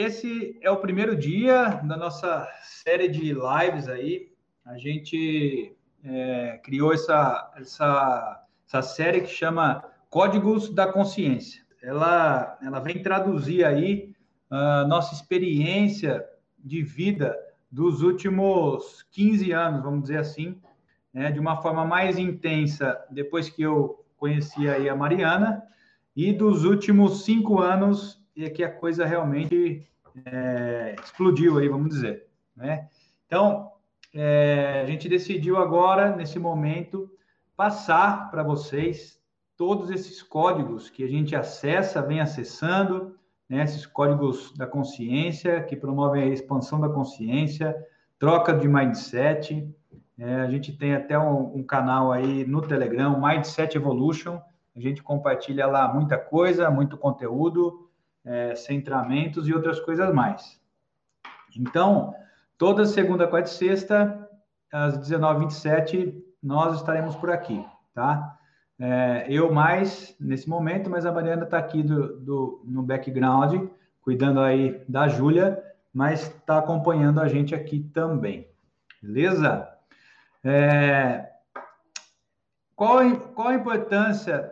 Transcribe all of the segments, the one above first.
esse é o primeiro dia da nossa série de lives aí. A gente é, criou essa, essa, essa série que chama Códigos da Consciência. Ela, ela vem traduzir aí a nossa experiência de vida dos últimos 15 anos, vamos dizer assim, né, de uma forma mais intensa depois que eu conheci aí a Mariana, e dos últimos cinco anos é que a coisa realmente é, explodiu aí, vamos dizer. Né? Então, é, a gente decidiu agora, nesse momento, passar para vocês todos esses códigos que a gente acessa, vem acessando, né, esses códigos da consciência, que promovem a expansão da consciência, troca de mindset. É, a gente tem até um, um, canal aí no Telegram, Mindset Evolution. A gente compartilha lá muita coisa, muito conteúdo, é, centramentos e outras coisas mais. Então, toda segunda, quarta e sexta, às 19h27, nós estaremos por aqui, tá? É, eu mais nesse momento, mas a Mariana está aqui do, do, no background, cuidando aí da Júlia, mas está acompanhando a gente aqui também. Beleza? É, qual, qual a importância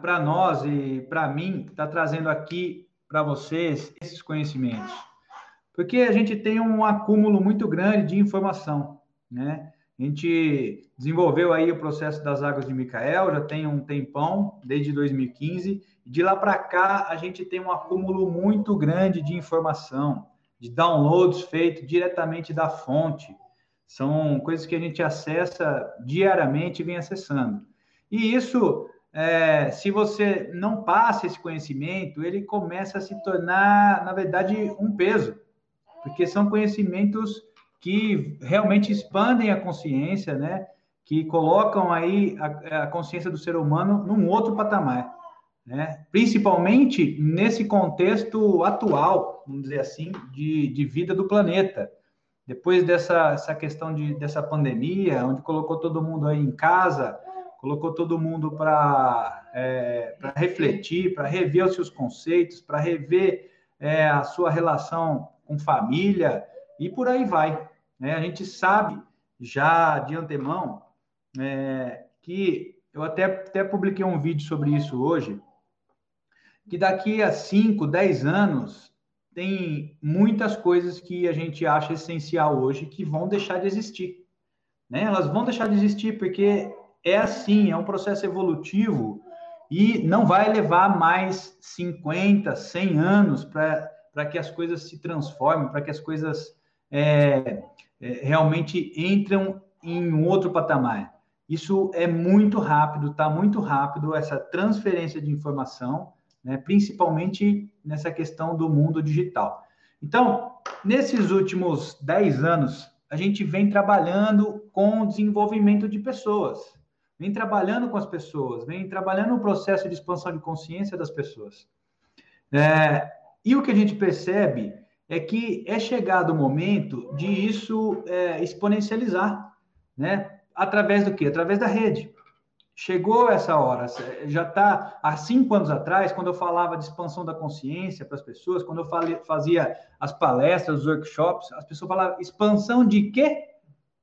para nós e para mim estar tá trazendo aqui para vocês esses conhecimentos? Porque a gente tem um acúmulo muito grande de informação, né? A gente desenvolveu aí o processo das águas de Micael, já tem um tempão, desde 2015, e de lá para cá a gente tem um acúmulo muito grande de informação, de downloads feitos diretamente da fonte. São coisas que a gente acessa diariamente e vem acessando. E isso, é, se você não passa esse conhecimento, ele começa a se tornar, na verdade, um peso, porque são conhecimentos que realmente expandem a consciência, né? Que colocam aí a, a consciência do ser humano num outro patamar, né? Principalmente nesse contexto atual, vamos dizer assim, de, de vida do planeta. Depois dessa essa questão de, dessa pandemia, onde colocou todo mundo aí em casa, colocou todo mundo para é, refletir, para rever os seus conceitos, para rever é, a sua relação com família e por aí vai. Né? A gente sabe já de antemão é, que eu até, até publiquei um vídeo sobre isso hoje, que daqui a 5, 10 anos tem muitas coisas que a gente acha essencial hoje que vão deixar de existir. Né? Elas vão deixar de existir porque é assim, é um processo evolutivo e não vai levar mais 50, 100 anos para que as coisas se transformem, para que as coisas é, é, realmente entram em um outro patamar. Isso é muito rápido, está muito rápido essa transferência de informação, né, principalmente nessa questão do mundo digital. Então, nesses últimos 10 anos, a gente vem trabalhando com o desenvolvimento de pessoas, vem trabalhando com as pessoas, vem trabalhando no processo de expansão de consciência das pessoas. É, e o que a gente percebe é que é chegado o momento de isso é, exponencializar, né? Através do quê? Através da rede. Chegou essa hora, já está há cinco anos atrás, quando eu falava de expansão da consciência para as pessoas, quando eu falei, fazia as palestras, os workshops, as pessoas falavam, expansão de quê?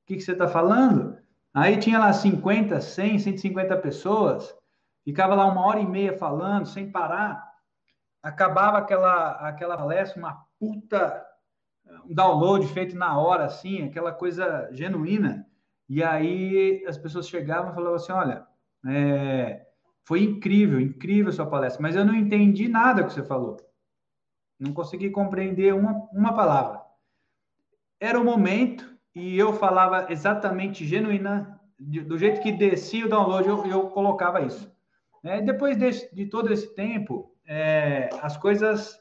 O que, que você está falando? Aí tinha lá 50, 100, 150 pessoas, ficava lá uma hora e meia falando, sem parar, acabava aquela, aquela palestra, uma puta um download feito na hora, assim, aquela coisa genuína. E aí as pessoas chegavam e falavam assim: olha, é, foi incrível, incrível a sua palestra, mas eu não entendi nada que você falou. Não consegui compreender uma, uma palavra. Era o momento e eu falava exatamente genuína, do jeito que descia o download, eu, eu colocava isso. É, depois de, de todo esse tempo, é, as coisas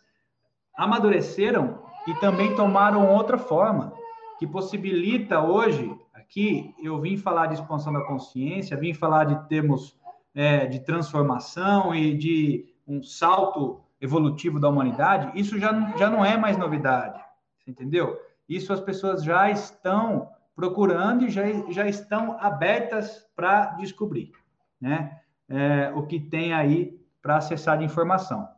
amadureceram e também tomaram outra forma, que possibilita hoje, aqui eu vim falar de expansão da consciência, vim falar de termos é, de transformação e de um salto evolutivo da humanidade, isso já, já não é mais novidade, entendeu? Isso as pessoas já estão procurando e já, já estão abertas para descobrir, né? É, o que tem aí para acessar de informação.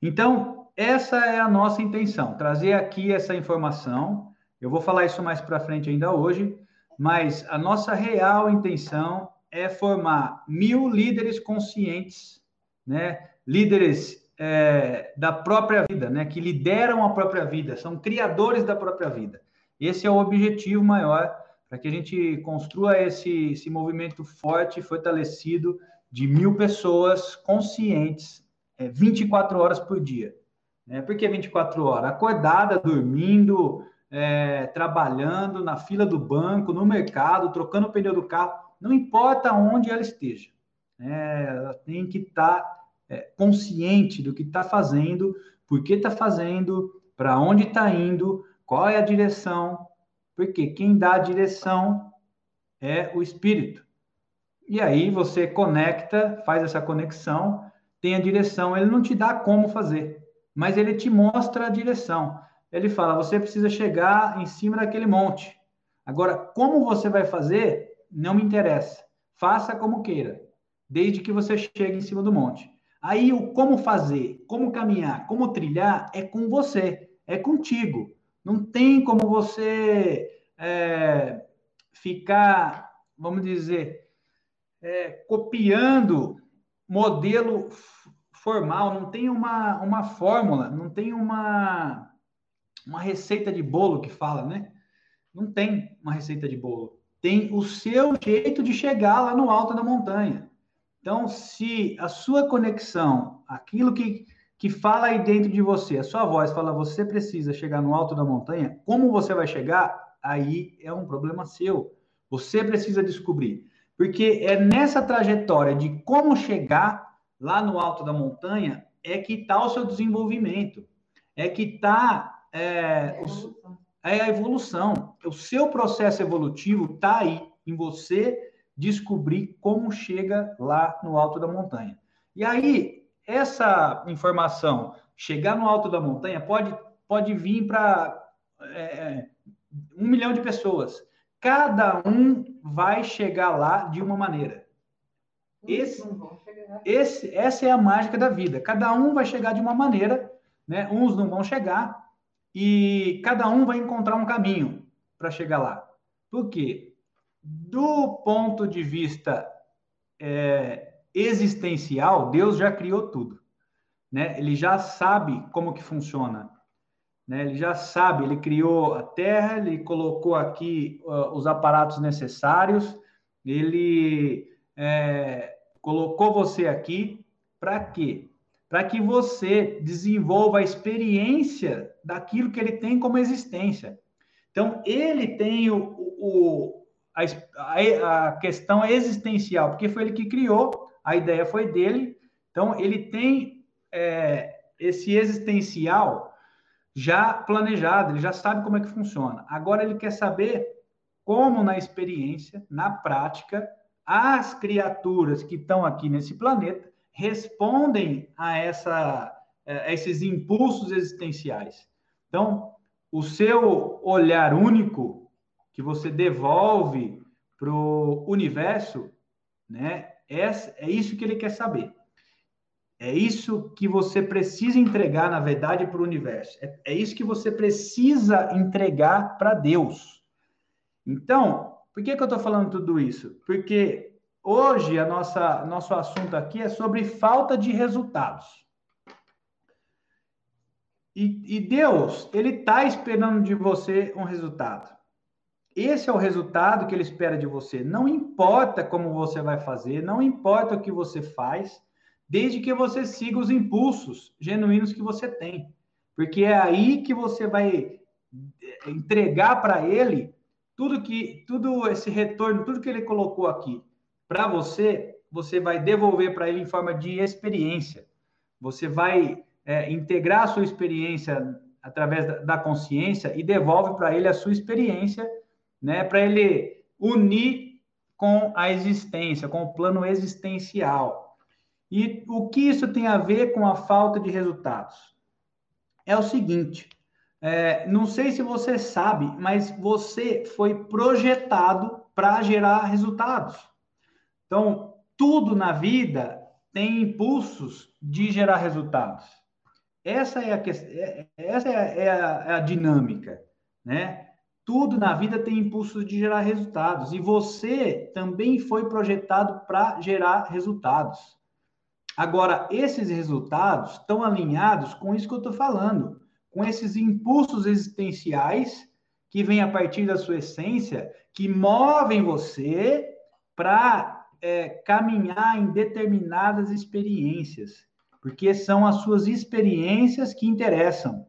Então, essa é a nossa intenção, trazer aqui essa informação. Eu vou falar isso mais para frente ainda hoje, mas a nossa real intenção é formar mil líderes conscientes, né? Líderes é, da própria vida, né? Que lideram a própria vida, são criadores da própria vida. Esse é o objetivo maior para que a gente construa esse, esse movimento forte fortalecido de mil pessoas conscientes é, 24 horas por dia. Né? Por que 24 horas? Acordada, dormindo, é, trabalhando, na fila do banco, no mercado, trocando o pneu do carro, não importa onde ela esteja. É, ela tem que estar tá, é, consciente do que está fazendo, por que está fazendo, para onde está indo, qual é a direção, porque quem dá a direção é o espírito. E aí você conecta, faz essa conexão, tem a direção, ele não te dá como fazer, mas ele te mostra a direção. Ele fala: você precisa chegar em cima daquele monte. Agora, como você vai fazer, não me interessa. Faça como queira, desde que você chegue em cima do monte. Aí o como fazer, como caminhar, como trilhar é com você, é contigo. Não tem como você é, ficar, vamos dizer, é, copiando modelo formal, não tem uma, uma fórmula, não tem uma, uma receita de bolo que fala, né? Não tem uma receita de bolo. Tem o seu jeito de chegar lá no alto da montanha. Então, se a sua conexão, aquilo que, que fala aí dentro de você, a sua voz fala, você precisa chegar no alto da montanha, como você vai chegar? Aí é um problema seu. Você precisa descobrir. Porque é nessa trajetória de como chegar lá no alto da montanha é que está o seu desenvolvimento, é que está é, é, a evolução. O seu processo evolutivo está aí em você descobrir como chega lá no alto da montanha. E aí, essa informação, chegar no alto da montanha, pode, pode vir para é, é, um milhão de pessoas. Cada um vai chegar lá de uma maneira. Esse, esse, essa é a mágica da vida. Cada um vai chegar de uma maneira, né? Uns não vão chegar e cada um vai encontrar um caminho para chegar lá. Por quê? Do ponto de vista é, existencial, Deus já criou tudo, né? Ele já sabe como que funciona né? Ele já sabe, ele criou a Terra, ele colocou aqui uh, os aparatos necessários, ele é, colocou você aqui para quê? Para que você desenvolva a experiência daquilo que ele tem como existência. Então, ele tem o, o a, a questão existencial, porque foi ele que criou, a ideia foi dele. Então, ele tem é, esse existencial já planejado, ele já sabe como é que funciona. Agora ele quer saber como na experiência, na prática, as criaturas que estão aqui nesse planeta respondem a, essa, a esses impulsos existenciais. Então, o seu olhar único que você devolve para o universo, né, é, é isso que ele quer saber. É isso que você precisa entregar, na verdade, para o universo. É, é, isso que você precisa entregar para Deus. Então, por que, que eu estou falando tudo isso? Porque hoje a nossa nosso assunto aqui é sobre falta de resultados. E, e Deus, ele está esperando de você um resultado. Esse é o resultado que ele espera de você. Não importa como você vai fazer, não importa o que você faz desde que você siga os impulsos genuínos que você tem. Porque é aí que você vai eh, entregar para ele tudo que tudo esse retorno, tudo que ele colocou aqui para você, você vai devolver para ele em forma de experiência. Você vai é, integrar a sua experiência através da, da consciência e devolve para ele a sua experiência, né, para ele unir com a existência, com o plano existencial. E o que isso tem a ver com a falta de resultados? É o seguinte: é, não sei se você sabe, mas você foi projetado para gerar resultados. Então, tudo na vida tem impulsos de gerar resultados. essa é a, é, essa é a, é a, é a dinâmica, né? Tudo na vida tem impulso de gerar resultados. E você também foi projetado para gerar resultados. Agora, esses resultados estão alinhados com isso que eu estou falando, com esses impulsos existenciais que vêm a partir da sua essência, que movem você para é, caminhar em determinadas experiências, porque são as suas experiências que interessam.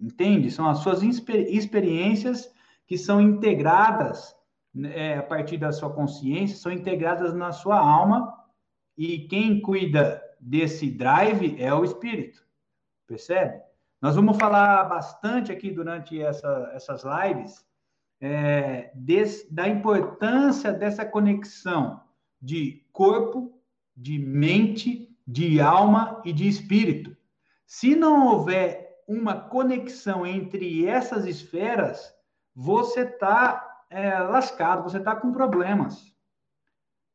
Entende? São as suas experiências que são integradas né, a partir da sua consciência, são integradas na sua alma, e quem cuida desse drive é o espírito. Percebe? Nós vamos falar bastante aqui durante essa, essas lives é, des, da importância dessa conexão de corpo, de mente, de alma e de espírito. Se não houver uma conexão entre essas esferas, você está é, lascado, você está com problemas.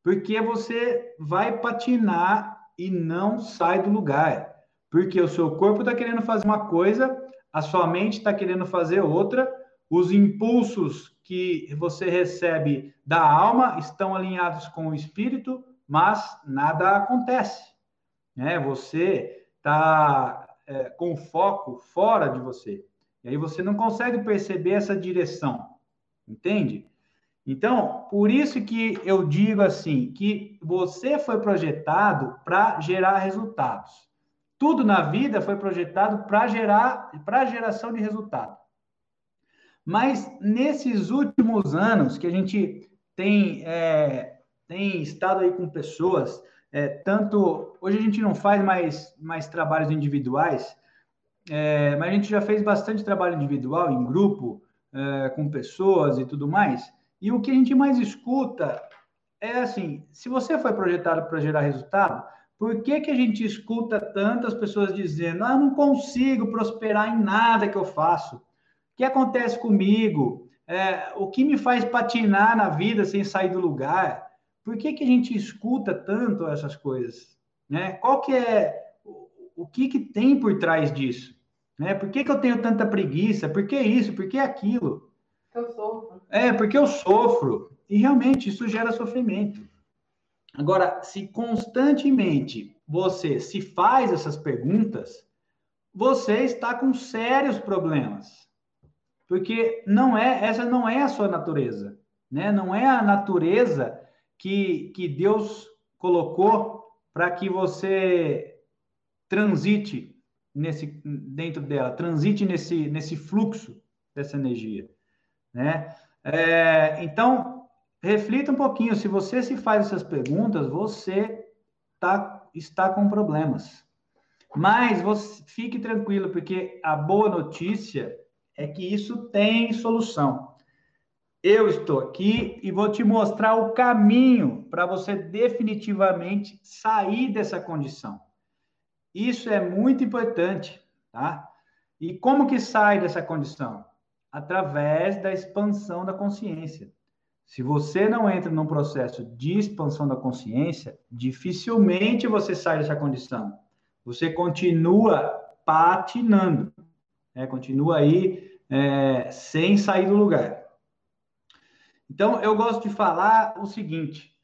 Porque você vai patinar e não sai do lugar. Porque o seu corpo está querendo fazer uma coisa, a sua mente está querendo fazer outra, os impulsos que você recebe da alma estão alinhados com o espírito, mas nada acontece. Né? Você está é, com foco fora de você. E aí você não consegue perceber essa direção, entende? Então, por isso que eu digo assim, que você foi projetado para gerar resultados. Tudo na vida foi projetado para gerar, para geração de resultado. Mas nesses últimos anos que a gente tem, é, tem estado aí com pessoas é, tanto hoje a gente não faz mais, mais trabalhos individuais, é, mas a gente já fez bastante trabalho individual, em grupo, é, com pessoas e tudo mais. E o que a gente mais escuta é assim: se você foi projetado para gerar resultado, por que, que a gente escuta tantas pessoas dizendo, ah, eu não consigo prosperar em nada que eu faço? O que acontece comigo? É, o que me faz patinar na vida sem sair do lugar? Por que, que a gente escuta tanto essas coisas? Né? Qual que é o que, que tem por trás disso? Né? Por que, que eu tenho tanta preguiça? Por que isso? Por que aquilo? Eu sofro. É, porque eu sofro. E realmente isso gera sofrimento. Agora, se constantemente você se faz essas perguntas, você está com sérios problemas. Porque não é, essa não é a sua natureza, né? Não é a natureza que, que Deus colocou para que você transite nesse dentro dela, transite nesse, nesse fluxo dessa energia, né? É, então, reflita um pouquinho, se você se faz essas perguntas, você tá, está com problemas. Mas você fique tranquilo, porque a boa notícia é que isso tem solução. Eu estou aqui e vou te mostrar o caminho para você definitivamente sair dessa condição. Isso é muito importante, tá? E como que sai dessa condição? Através da expansão da consciência. Se você não entra num processo de expansão da consciência, dificilmente você sai dessa condição. Você continua patinando, né? continua aí é, sem sair do lugar. Então, eu gosto de falar o seguinte.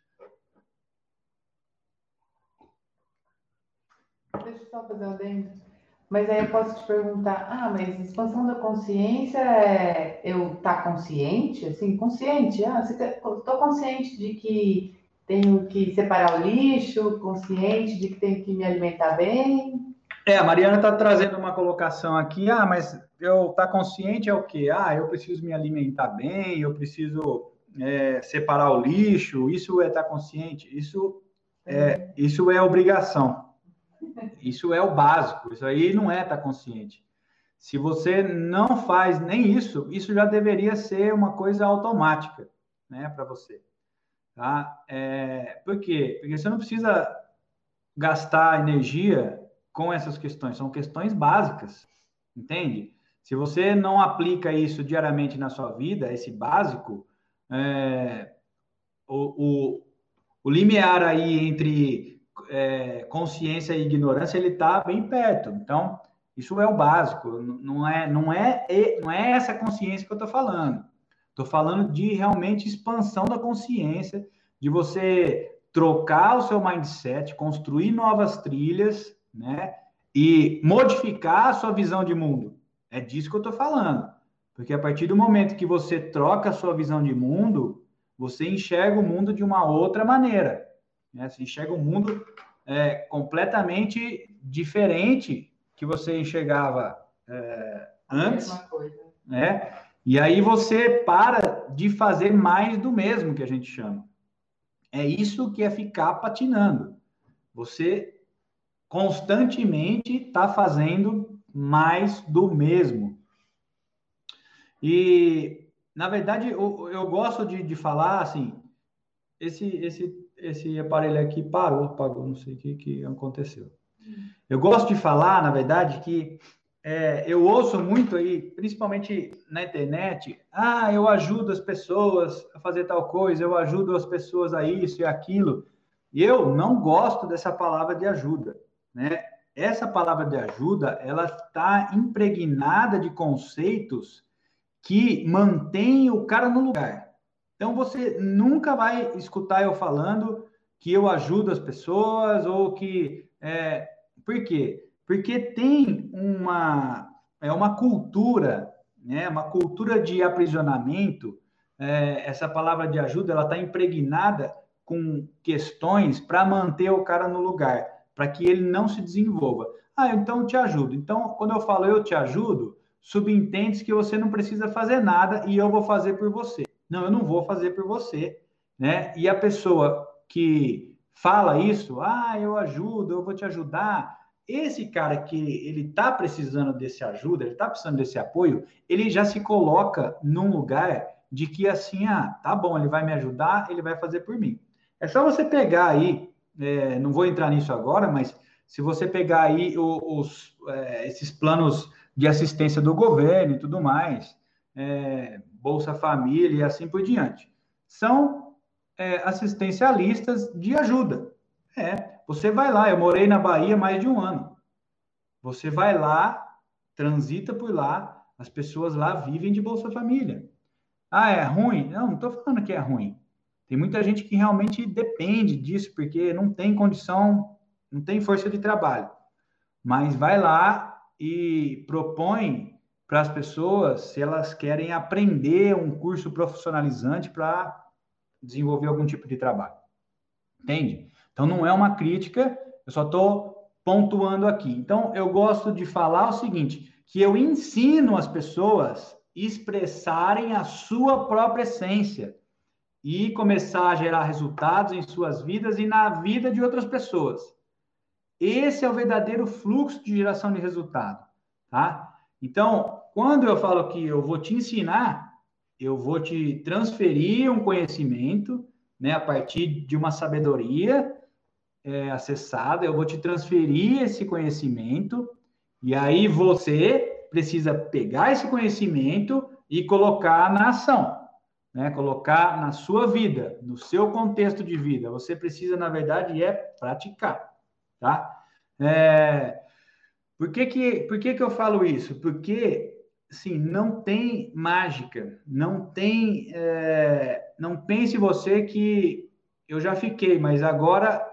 Deixa eu só fazer um dentro. Mas aí eu posso te perguntar, ah, mas expansão da consciência é eu estar tá consciente? Assim, consciente, ah, estou consciente de que tenho que separar o lixo, consciente de que tenho que me alimentar bem. É, a Mariana está trazendo uma colocação aqui, ah, mas eu estar tá consciente é o quê? Ah, eu preciso me alimentar bem, eu preciso é, separar o lixo, isso é estar consciente, isso é, isso é obrigação. Isso é o básico, isso aí não é estar consciente. Se você não faz nem isso, isso já deveria ser uma coisa automática, né, para você. Tá? É, por quê? Porque você não precisa gastar energia com essas questões, são questões básicas, entende? Se você não aplica isso diariamente na sua vida, esse básico, é, o, o, o, limiar aí entre é, consciência e ignorância, ele está bem perto. Então, Isso é o básico, não é, não é, não é essa consciência que eu estou falando. Estou falando de realmente expansão da consciência, de você trocar o seu mindset, construir novas trilhas, né? E modificar a sua visão de mundo. É disso que eu estou falando. Porque a partir do momento que você troca a sua visão de mundo, você enxerga o mundo de uma outra maneira. Né? Você enxerga o mundo é, completamente diferente que você enxergava é, antes. Né? E aí você para de fazer mais do mesmo que a gente chama. É isso que é ficar patinando. Você constantemente está fazendo mais do mesmo. E, na verdade, eu, eu gosto de, de falar assim: esse, esse, esse aparelho aqui parou, apagou, não sei o que, que aconteceu. Eu gosto de falar, na verdade, que é, eu ouço muito aí, principalmente na internet, ah, eu ajudo as pessoas a fazer tal coisa, eu ajudo as pessoas a isso e aquilo. E eu não gosto dessa palavra de ajuda, né? Essa palavra de ajuda, ela está impregnada de conceitos que mantêm o cara no lugar. Então você nunca vai escutar eu falando que eu ajudo as pessoas ou que é, por quê? Porque tem uma, é uma cultura, né? uma cultura de aprisionamento. É, essa palavra de ajuda ela está impregnada com questões para manter o cara no lugar, para que ele não se desenvolva. Ah, então eu te ajudo. Então, quando eu falo eu te ajudo, subentende que você não precisa fazer nada e eu vou fazer por você. Não, eu não vou fazer por você, né? E a pessoa que fala isso, ah, eu ajudo, eu vou te ajudar, esse cara que ele está precisando desse ajuda, ele está precisando desse apoio, ele já se coloca num lugar de que assim, ah, tá bom, ele vai me ajudar, ele vai fazer por mim. É só você pegar aí, é, não vou entrar nisso agora, mas se você pegar aí os, os é, esses planos de assistência do governo e tudo mais, é, Bolsa Família e assim por diante, são é, assistencialistas de ajuda. É, você vai lá, eu morei na Bahia mais de um ano. Você vai lá, transita por lá, as pessoas lá vivem de Bolsa Família. Ah, é ruim? Não, não estou falando que é ruim. Tem muita gente que realmente depende disso, porque não tem condição, não tem força de trabalho. Mas vai lá e propõe para as pessoas se elas querem aprender um curso profissionalizante para desenvolver algum tipo de trabalho. Entende? Então, não é uma crítica, eu só estou pontuando aqui. Então, eu gosto de falar o seguinte: que eu ensino as pessoas expressarem a sua própria essência e começar a gerar resultados em suas vidas e na vida de outras pessoas. Esse é o verdadeiro fluxo de geração de resultado, tá? Então, quando eu falo que eu vou te ensinar, eu vou te transferir um conhecimento, né, a partir de uma sabedoria é, acessada, eu vou te transferir esse conhecimento, e aí você precisa pegar esse conhecimento e colocar na ação, né? Colocar na sua vida, no seu contexto de vida. Você precisa, na verdade, é praticar, tá? É... Por que que, por que que eu falo isso? Porque, sim, não tem mágica, não tem... É... Não pense você que eu já fiquei, mas agora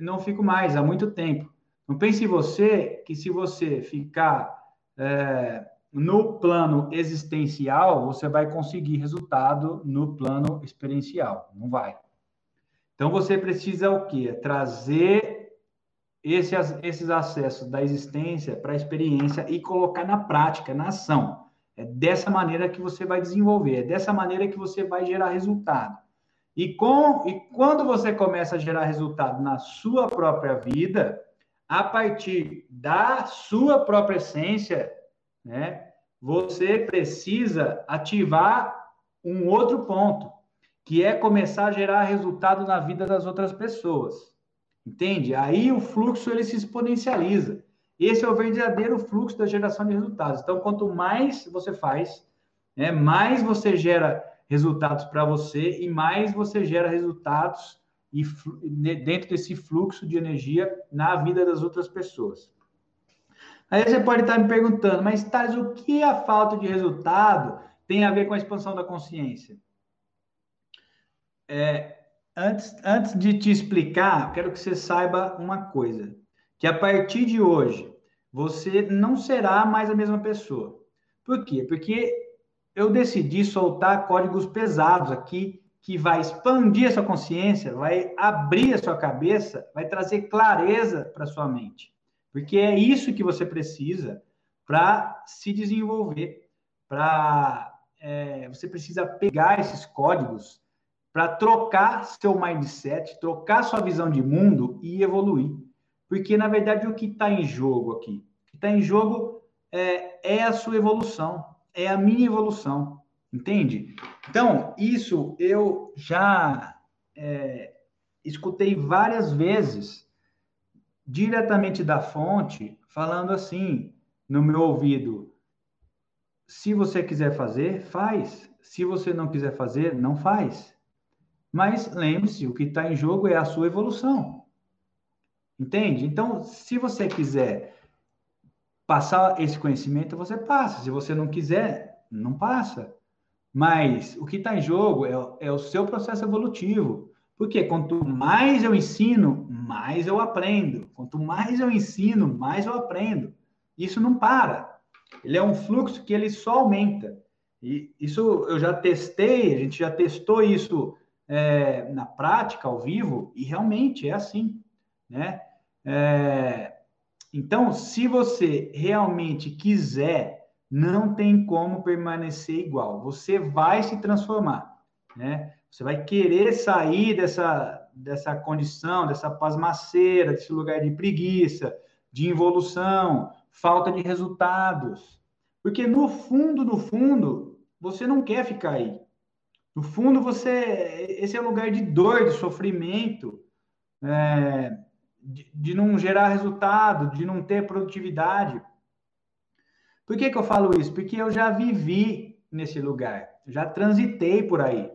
não fico mais há muito tempo. Não pense você que se você ficar é, no plano existencial, você vai conseguir resultado no plano experiencial. Não vai. Então você precisa o quê? Trazer esse, esses acessos da existência para a experiência e colocar na prática, na ação. É dessa maneira que você vai desenvolver, é dessa maneira que você vai gerar resultado. E, com, e quando você começa a gerar resultado na sua própria vida, a partir da sua própria essência, né, você precisa ativar um outro ponto, que é começar a gerar resultado na vida das outras pessoas. Entende? Aí o fluxo ele se exponencializa. Esse é o verdadeiro fluxo da geração de resultados. Então, quanto mais você faz, né, mais você gera resultados para você e mais você gera resultados e dentro desse fluxo de energia na vida das outras pessoas. Aí você pode estar me perguntando, mas Thales, o que a falta de resultado tem a ver com a expansão da consciência? É, antes, antes de te explicar, quero que você saiba uma coisa: que a partir de hoje, você não será mais a mesma pessoa. Por quê? Porque eu decidi soltar códigos pesados aqui que vai expandir a sua consciência, vai abrir a sua cabeça, vai trazer clareza para sua mente. Porque é isso que você precisa para se desenvolver, para é, você precisa pegar esses códigos para trocar seu mindset, trocar sua visão de mundo e evoluir. Porque, na verdade, o que está em jogo aqui? O que está em jogo é, é a sua evolução, é a minha evolução. Entende? Então, isso eu já é, escutei várias vezes, diretamente da fonte, falando assim no meu ouvido: se você quiser fazer, faz. Se você não quiser fazer, não faz. Mas lembre-se, o que está em jogo é a sua evolução. Entende? Então, se você quiser passar esse conhecimento, você passa. Se você não quiser, não passa. Mas o que está em jogo é, é, o seu processo evolutivo. Porque quanto mais eu ensino, mais eu aprendo. Quanto mais eu ensino, mais eu aprendo. Isso não para. Ele é um fluxo que ele só aumenta. E isso eu já testei, a gente já testou isso é, na prática, ao vivo, e realmente é assim, né? É, então, se você realmente quiser não tem como permanecer igual. Você vai se transformar, né? Você vai querer sair dessa, dessa condição, dessa pasmaceira, desse lugar de preguiça, de involução, falta de resultados. Porque no fundo, no fundo, você não quer ficar aí. No fundo, você. Esse é um lugar de dor, de sofrimento, é, de, de não gerar resultado, de não ter produtividade. Por que, que eu falo isso? Porque eu já vivi nesse lugar, já transitei por aí.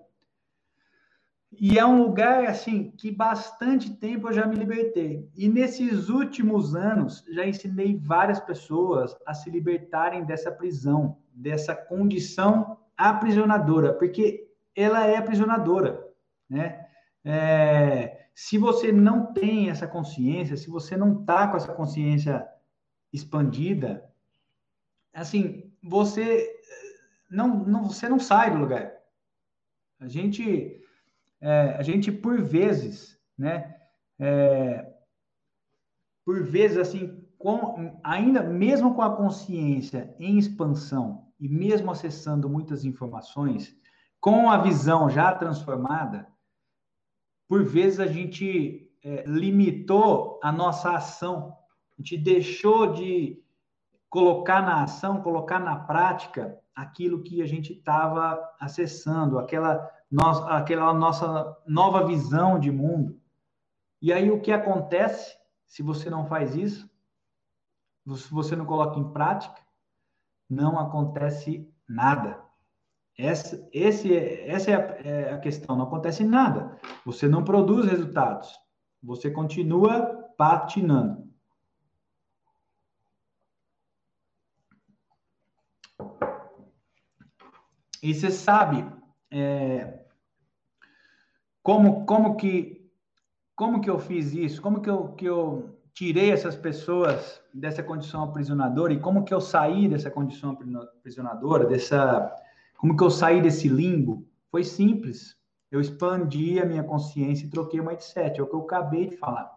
E é um lugar assim que bastante tempo eu já me libertei. E nesses últimos anos já ensinei várias pessoas a se libertarem dessa prisão, dessa condição aprisionadora, porque ela é aprisionadora, né? É, se você não tem essa consciência, se você não está com essa consciência expandida, assim, você não, não, você não sai do lugar. A gente, é, a gente por vezes, né, é, por vezes, assim, com, ainda mesmo com a consciência em expansão e mesmo acessando muitas informações, com a visão já transformada, por vezes a gente é, limitou a nossa ação, a gente deixou de colocar na ação, colocar na prática aquilo que a gente estava acessando, aquela, no, aquela nossa nova visão de mundo. E aí o que acontece se você não faz isso? Se você não coloca em prática, não acontece nada. Essa, esse, essa é a, é a questão, não acontece nada. Você não produz resultados. Você continua patinando. E você sabe é, como, como, que, como que eu fiz isso? Como que eu, que eu tirei essas pessoas dessa condição aprisionadora e como que eu saí dessa condição aprisionadora, dessa, como que eu saí desse limbo? Foi simples. Eu expandi a minha consciência e troquei o mindset, é o que eu acabei de falar.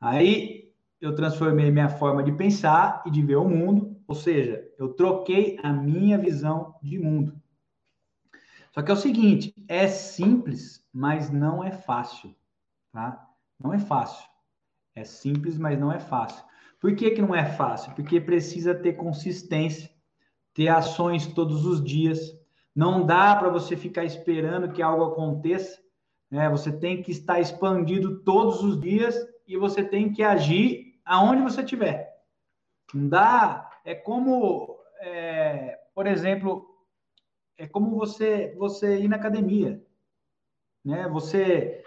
Aí eu transformei minha forma de pensar e de ver o mundo, ou seja, eu troquei a minha visão de mundo. Só que é o seguinte, é simples, mas não é fácil, tá? Não é fácil. É simples, mas não é fácil. Por que, que não é fácil? Porque precisa ter consistência, ter ações todos os dias. Não dá para você ficar esperando que algo aconteça. Né? Você tem que estar expandido todos os dias e você tem que agir aonde você estiver. Não dá. É como, é, por exemplo, é como você você ir na academia, né? Você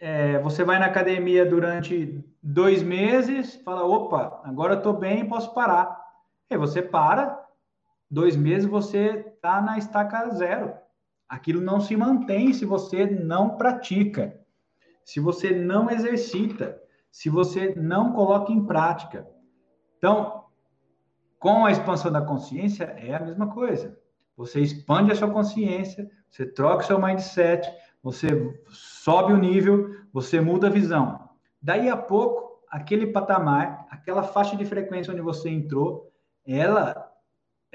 é, você vai na academia durante dois meses, fala, opa, agora eu estou bem, posso parar. E você para, dois meses você está na estaca zero. Aquilo não se mantém se você não pratica, se você não exercita, se você não coloca em prática. Então, com a expansão da consciência, é a mesma coisa. Você expande a sua consciência, você troca o seu mindset, você sobe o nível, você muda a visão. Daí a pouco, aquele patamar, aquela faixa de frequência onde você entrou, ela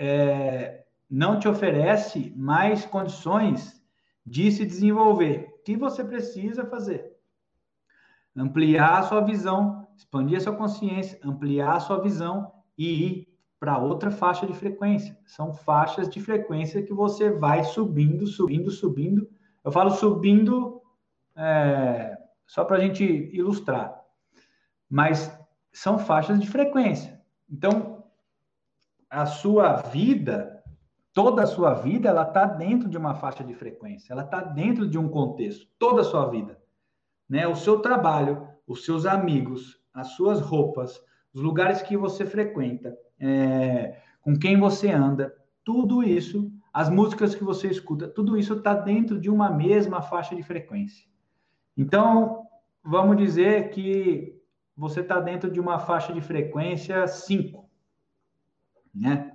é, não te oferece mais condições de se desenvolver. O que você precisa fazer? Ampliar a sua visão, expandir a sua consciência, ampliar a sua visão e ir para outra faixa de frequência. São faixas de frequência que você vai subindo, subindo, subindo. Eu falo subindo é, só para a gente ilustrar, mas são faixas de frequência. Então, a sua vida, toda a sua vida, ela está dentro de uma faixa de frequência, ela está dentro de um contexto, toda a sua vida. Né? O seu trabalho, os seus amigos, as suas roupas, os lugares que você frequenta, é, com quem você anda, tudo isso, as músicas que você escuta, tudo isso está dentro de uma mesma faixa de frequência. Então, vamos dizer que você está dentro de uma faixa de frequência 5, né?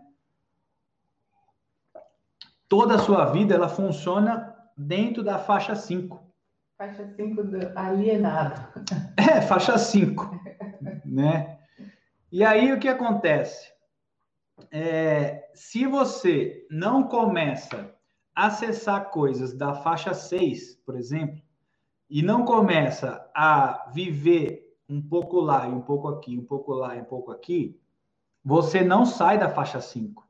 Toda a sua vida ela funciona dentro da faixa 5. Faixa 5 do alienado. É, faixa 5, né? E aí o que acontece? é, se você não começa a acessar coisas da faixa 6, por exemplo, e não começa a viver um pouco lá e um pouco aqui, um pouco lá e um pouco aqui, você não sai da faixa 5.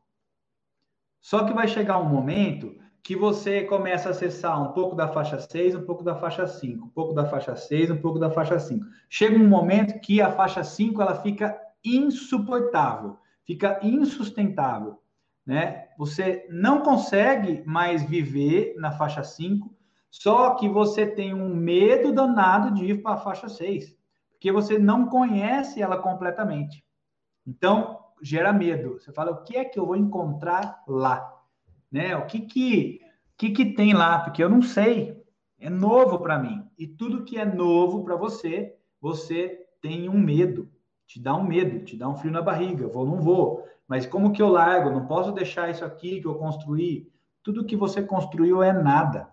Só que vai chegar um momento que você começa a acessar um pouco da faixa 6, um pouco da faixa 5, um pouco da faixa 6, um pouco da faixa 5. Chega um momento que a faixa 5 ela fica insuportável fica insustentável, né? Você não consegue mais viver na faixa 5, só que você tem um medo danado de ir para a faixa 6, porque você não conhece ela completamente. Então, gera medo. Você fala, o que é que eu vou encontrar lá? Né? O que que, que, que tem lá? Porque eu não sei. É novo para mim. E tudo que é novo para você, você tem um medo te dá um medo, te dá um frio na barriga, vou, não vou. Mas como que eu largo? Não posso deixar isso aqui que eu construí. Tudo que você construiu é nada,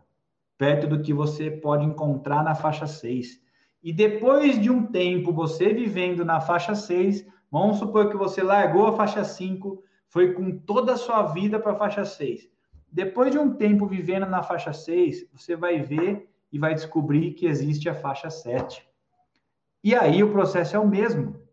perto do que você pode encontrar na faixa 6. E depois de um tempo você vivendo na faixa 6, vamos supor que você largou a faixa 5, foi com toda a sua vida para a faixa 6. Depois de um tempo vivendo na faixa 6, você vai ver e vai descobrir que existe a faixa 7. E aí o processo é o mesmo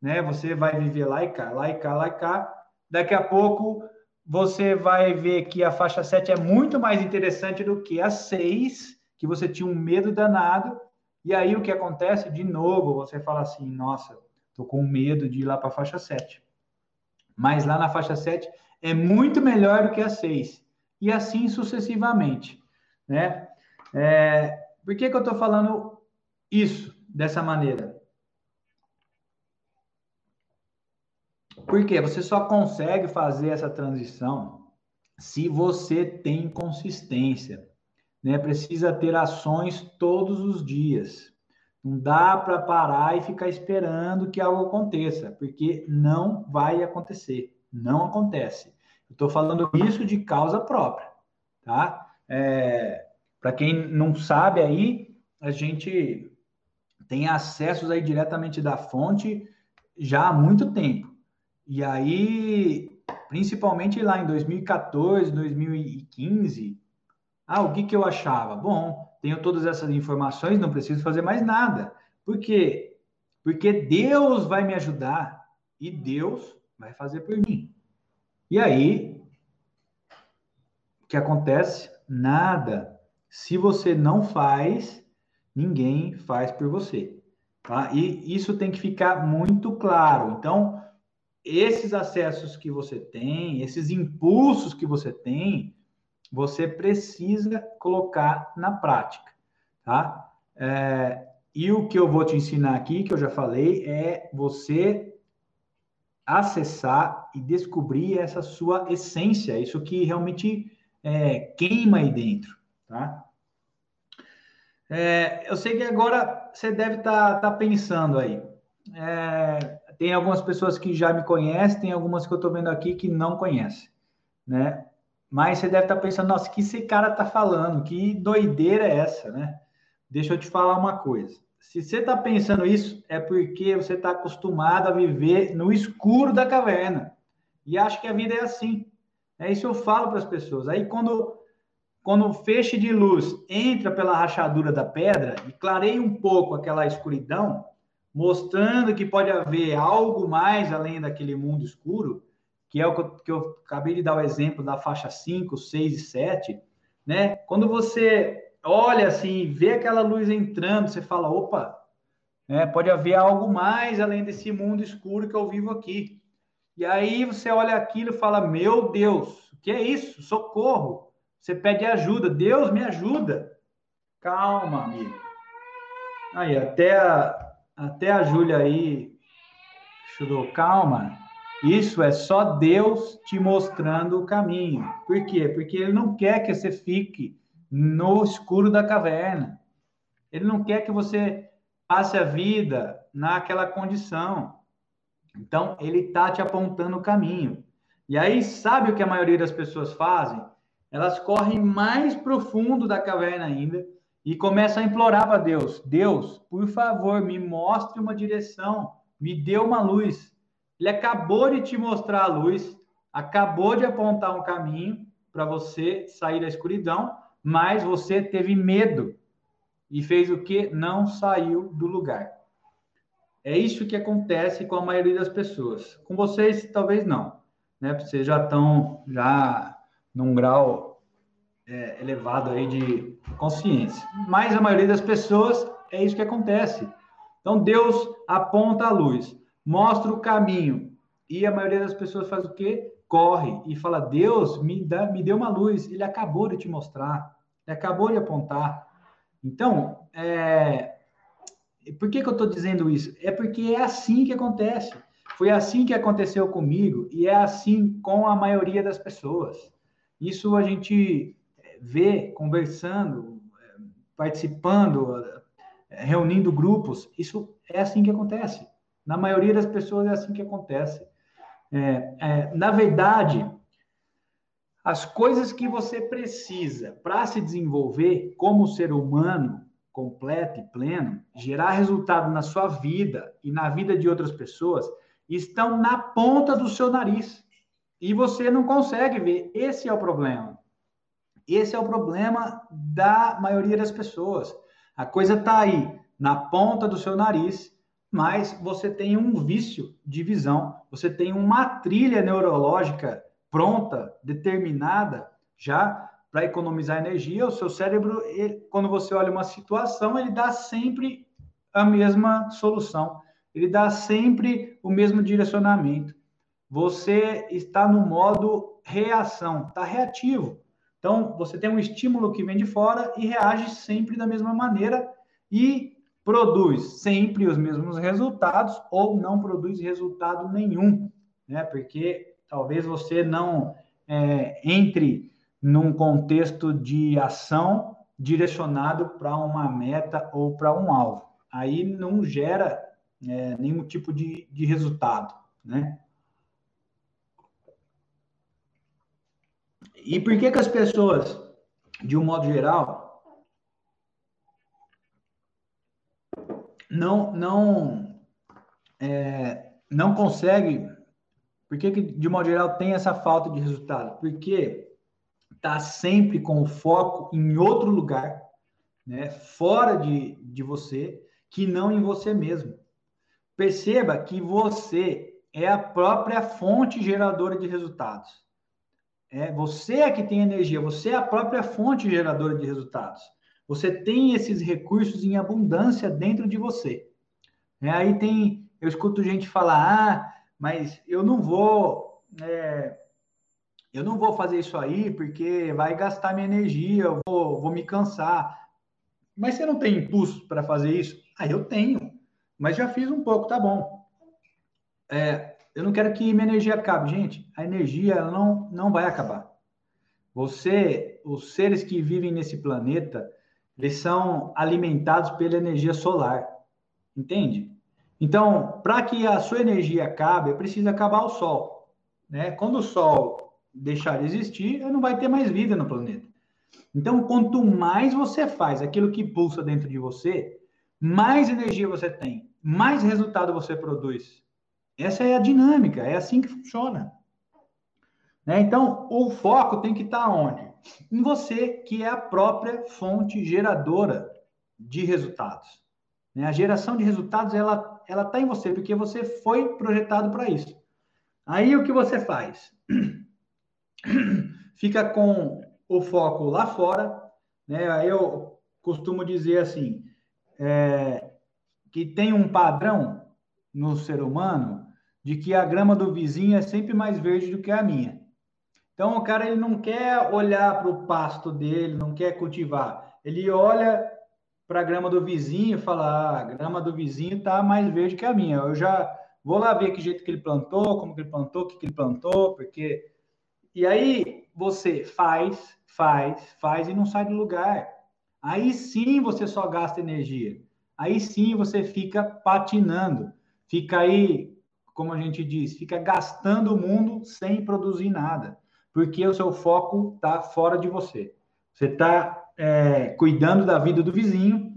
né? Você vai viver lá e cá, lá e cá, lá e cá. Daqui a pouco você vai ver que a faixa 7 é muito mais interessante do que a 6, que você tinha um medo danado. E aí o que acontece? De novo, você fala assim: nossa, tô com medo de ir lá para a faixa 7. Mas lá na faixa 7 é muito melhor do que a 6. E assim sucessivamente, né? É, por que, que eu estou falando isso dessa maneira? Porque você só consegue fazer essa transição se você tem consistência. Né? Precisa ter ações todos os dias. Não dá para parar e ficar esperando que algo aconteça, porque não vai acontecer. Não acontece. Estou falando isso de causa própria, tá? É, para quem não sabe aí, a gente tem acessos aí diretamente da fonte já há muito tempo. E aí, principalmente lá em 2014, 2015, ah, o que, que eu achava? Bom, tenho todas essas informações, não preciso fazer mais nada. Por quê? Porque Deus vai me ajudar e Deus vai fazer por mim. E aí, o que acontece? Nada. Se você não faz, ninguém faz por você. Tá? E isso tem que ficar muito claro. Então, esses acessos que você tem, esses impulsos que você tem, você precisa colocar na prática, tá? É, e o que eu vou te ensinar aqui, que eu já falei, é você acessar e descobrir essa sua essência, isso que realmente é, queima aí dentro, tá? É, eu sei que agora você deve estar tá, tá pensando aí. É, tem algumas pessoas que já me conhecem, tem algumas que eu estou vendo aqui que não conhecem, né? Mas você deve estar tá pensando, nossa, que esse cara tá falando? Que doideira é essa, né? Deixa eu te falar uma coisa. Se você está pensando isso, é porque você está acostumado a viver no escuro da caverna. E acha que a vida é assim. É isso que eu falo para as pessoas. Aí, quando, quando o feixe de luz entra pela rachadura da pedra e clareia um pouco aquela escuridão, mostrando que pode haver algo mais além daquele mundo escuro, que é o que eu, que eu acabei de dar o exemplo da faixa 5, 6 e 7, né? Quando você olha assim, vê aquela luz entrando, você fala, opa, né, pode haver algo mais além desse mundo escuro que eu vivo aqui. E aí você olha aquilo e fala, meu Deus, o que é isso? Socorro. Você pede ajuda, Deus me ajuda. Calma, amigo. Aí, até a, até a Júlia aí chorou, calma. Isso é só Deus te mostrando o caminho. Por quê? Porque Ele não quer que você fique no escuro da caverna. Ele não quer que você passe a vida naquela condição. Então, ele está te apontando o caminho. E aí, sabe o que a maioria das pessoas fazem? Elas correm mais profundo da caverna ainda e começam a implorar para Deus: Deus, por favor, me mostre uma direção, me dê uma luz. Ele acabou de te mostrar a luz, acabou de apontar um caminho para você sair da escuridão, mas você teve medo e fez o que? Não saiu do lugar. É isso que acontece com a maioria das pessoas. Com vocês, talvez não, né? Vocês já estão já num grau é, elevado aí de consciência. Mas a maioria das pessoas é isso que acontece. Então Deus aponta a luz, mostra o caminho e a maioria das pessoas faz o quê? Corre e fala: Deus me dá, me deu uma luz. Ele acabou de te mostrar. Ele acabou de apontar. Então, é... por que, que eu estou dizendo isso? É porque é assim que acontece. Foi assim que aconteceu comigo e é assim com a maioria das pessoas. Isso a gente vê conversando, participando, reunindo grupos. Isso é assim que acontece. Na maioria das pessoas é assim que acontece. É, é, na verdade, as coisas que você precisa para se desenvolver como ser humano completo e pleno, gerar resultado na sua vida e na vida de outras pessoas, estão na ponta do seu nariz. E você não consegue ver. Esse é o problema. Esse é o problema da maioria das pessoas. A coisa está aí, na ponta do seu nariz, mas você tem um vício de visão, você tem uma trilha neurológica pronta, determinada, já para economizar energia, o seu cérebro, ele, quando você olha uma situação, ele dá sempre a mesma solução, ele dá sempre o mesmo direcionamento. Você está no modo reação, está reativo. Então, você tem um estímulo que vem de fora e reage sempre da mesma maneira e produz sempre os mesmos resultados ou não produz resultado nenhum, né? Porque talvez você não é, entre num contexto de ação direcionado para uma meta ou para um alvo. Aí não gera é, nenhum tipo de, de resultado, né? E por que que as pessoas, de um modo geral, não não é, não conseguem por que, que, de modo geral, tem essa falta de resultado? Porque está sempre com o foco em outro lugar, né, fora de, de você, que não em você mesmo. Perceba que você é a própria fonte geradora de resultados. É, você é que tem energia, você é a própria fonte geradora de resultados. Você tem esses recursos em abundância dentro de você. É, aí tem, eu escuto gente falar, ah, mas eu não vou é, eu não vou fazer isso aí porque vai gastar minha energia, eu vou, vou me cansar. Mas você não tem impulso para fazer isso? Ah, eu tenho, mas já fiz um pouco, tá bom. É, eu não quero que minha energia acabe. Gente, a energia não, não vai acabar. Você, os seres que vivem nesse planeta, eles são alimentados pela energia solar. Entende? Então, para que a sua energia acabe, precisa acabar o Sol. Né? Quando o Sol deixar de existir, não vai ter mais vida no planeta. Então, quanto mais você faz aquilo que pulsa dentro de você, mais energia você tem, mais resultado você produz. Essa é a dinâmica, é assim que funciona. Né? Então, o foco tem que estar onde? Em você, que é a própria fonte geradora de resultados. Né? A geração de resultados, ela ela está em você, porque você foi projetado para isso. Aí o que você faz? Fica com o foco lá fora, né? Eu costumo dizer assim, é, que tem um padrão no ser humano de que a grama do vizinho é sempre mais verde do que a minha. Então o cara ele não quer olhar para o pasto dele, não quer cultivar. Ele olha para a grama do vizinho e fala: ah, a grama do vizinho está mais verde que a minha. Eu já vou lá ver que jeito que ele plantou, como que ele plantou, o que, que ele plantou, porque. E aí você faz, faz, faz e não sai do lugar. Aí sim você só gasta energia. Aí sim você fica patinando. Fica aí, como a gente diz, fica gastando o mundo sem produzir nada. Porque o seu foco está fora de você. Você está é, cuidando da vida do vizinho,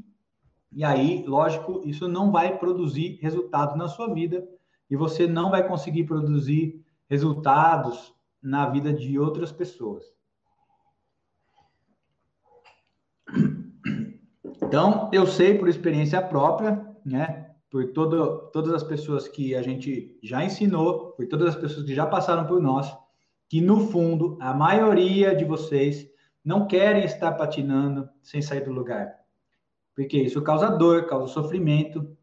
e aí, lógico, isso não vai produzir resultado na sua vida, e você não vai conseguir produzir resultados na vida de outras pessoas. Então, eu sei por experiência própria, né? Por todo, todas as pessoas que a gente já ensinou, por todas as pessoas que já passaram por nós, que no fundo, a maioria de vocês não querem estar patinando sem sair do lugar. Porque isso causa dor, causa sofrimento.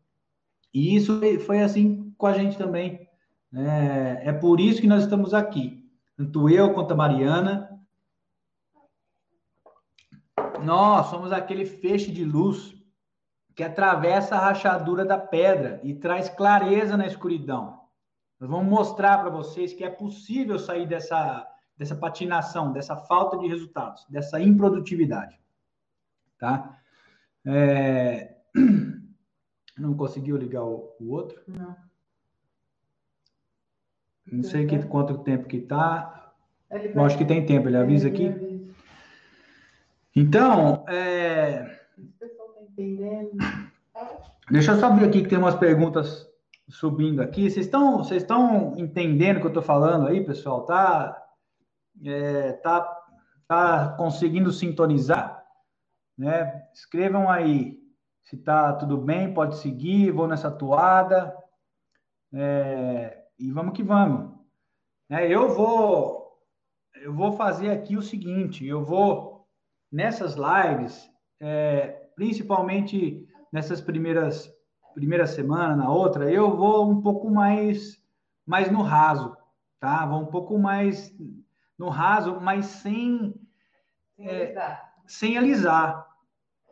E isso foi assim com a gente também. É, é por isso que nós estamos aqui. Tanto eu quanto a Mariana. Nós somos aquele feixe de luz que atravessa a rachadura da pedra e traz clareza na escuridão. Nós vamos mostrar para vocês que é possível sair dessa dessa patinação, dessa falta de resultados, dessa improdutividade, tá? É... Não conseguiu ligar o, o outro? Não. Não sei que, quanto tempo que tá. Eu acho que tem tempo, ele avisa aqui. Então, é... Tá Deixa eu só abrir aqui que tem umas perguntas subindo aqui. Vocês estão, vocês estão entendendo o que eu estou falando aí, pessoal? Tá? é, tá, tá conseguindo sintonizar, né? Escrevam aí se tá tudo bem, pode seguir, vou nessa toada, é, e vamos que vamos. É, eu vou eu vou fazer aqui o seguinte, eu vou nessas lives, é, principalmente nessas primeiras primeira semana, na outra, eu vou um pouco mais mais no raso, tá? Vou um pouco mais no raso, mas sem sem, é, alisar. sem alisar,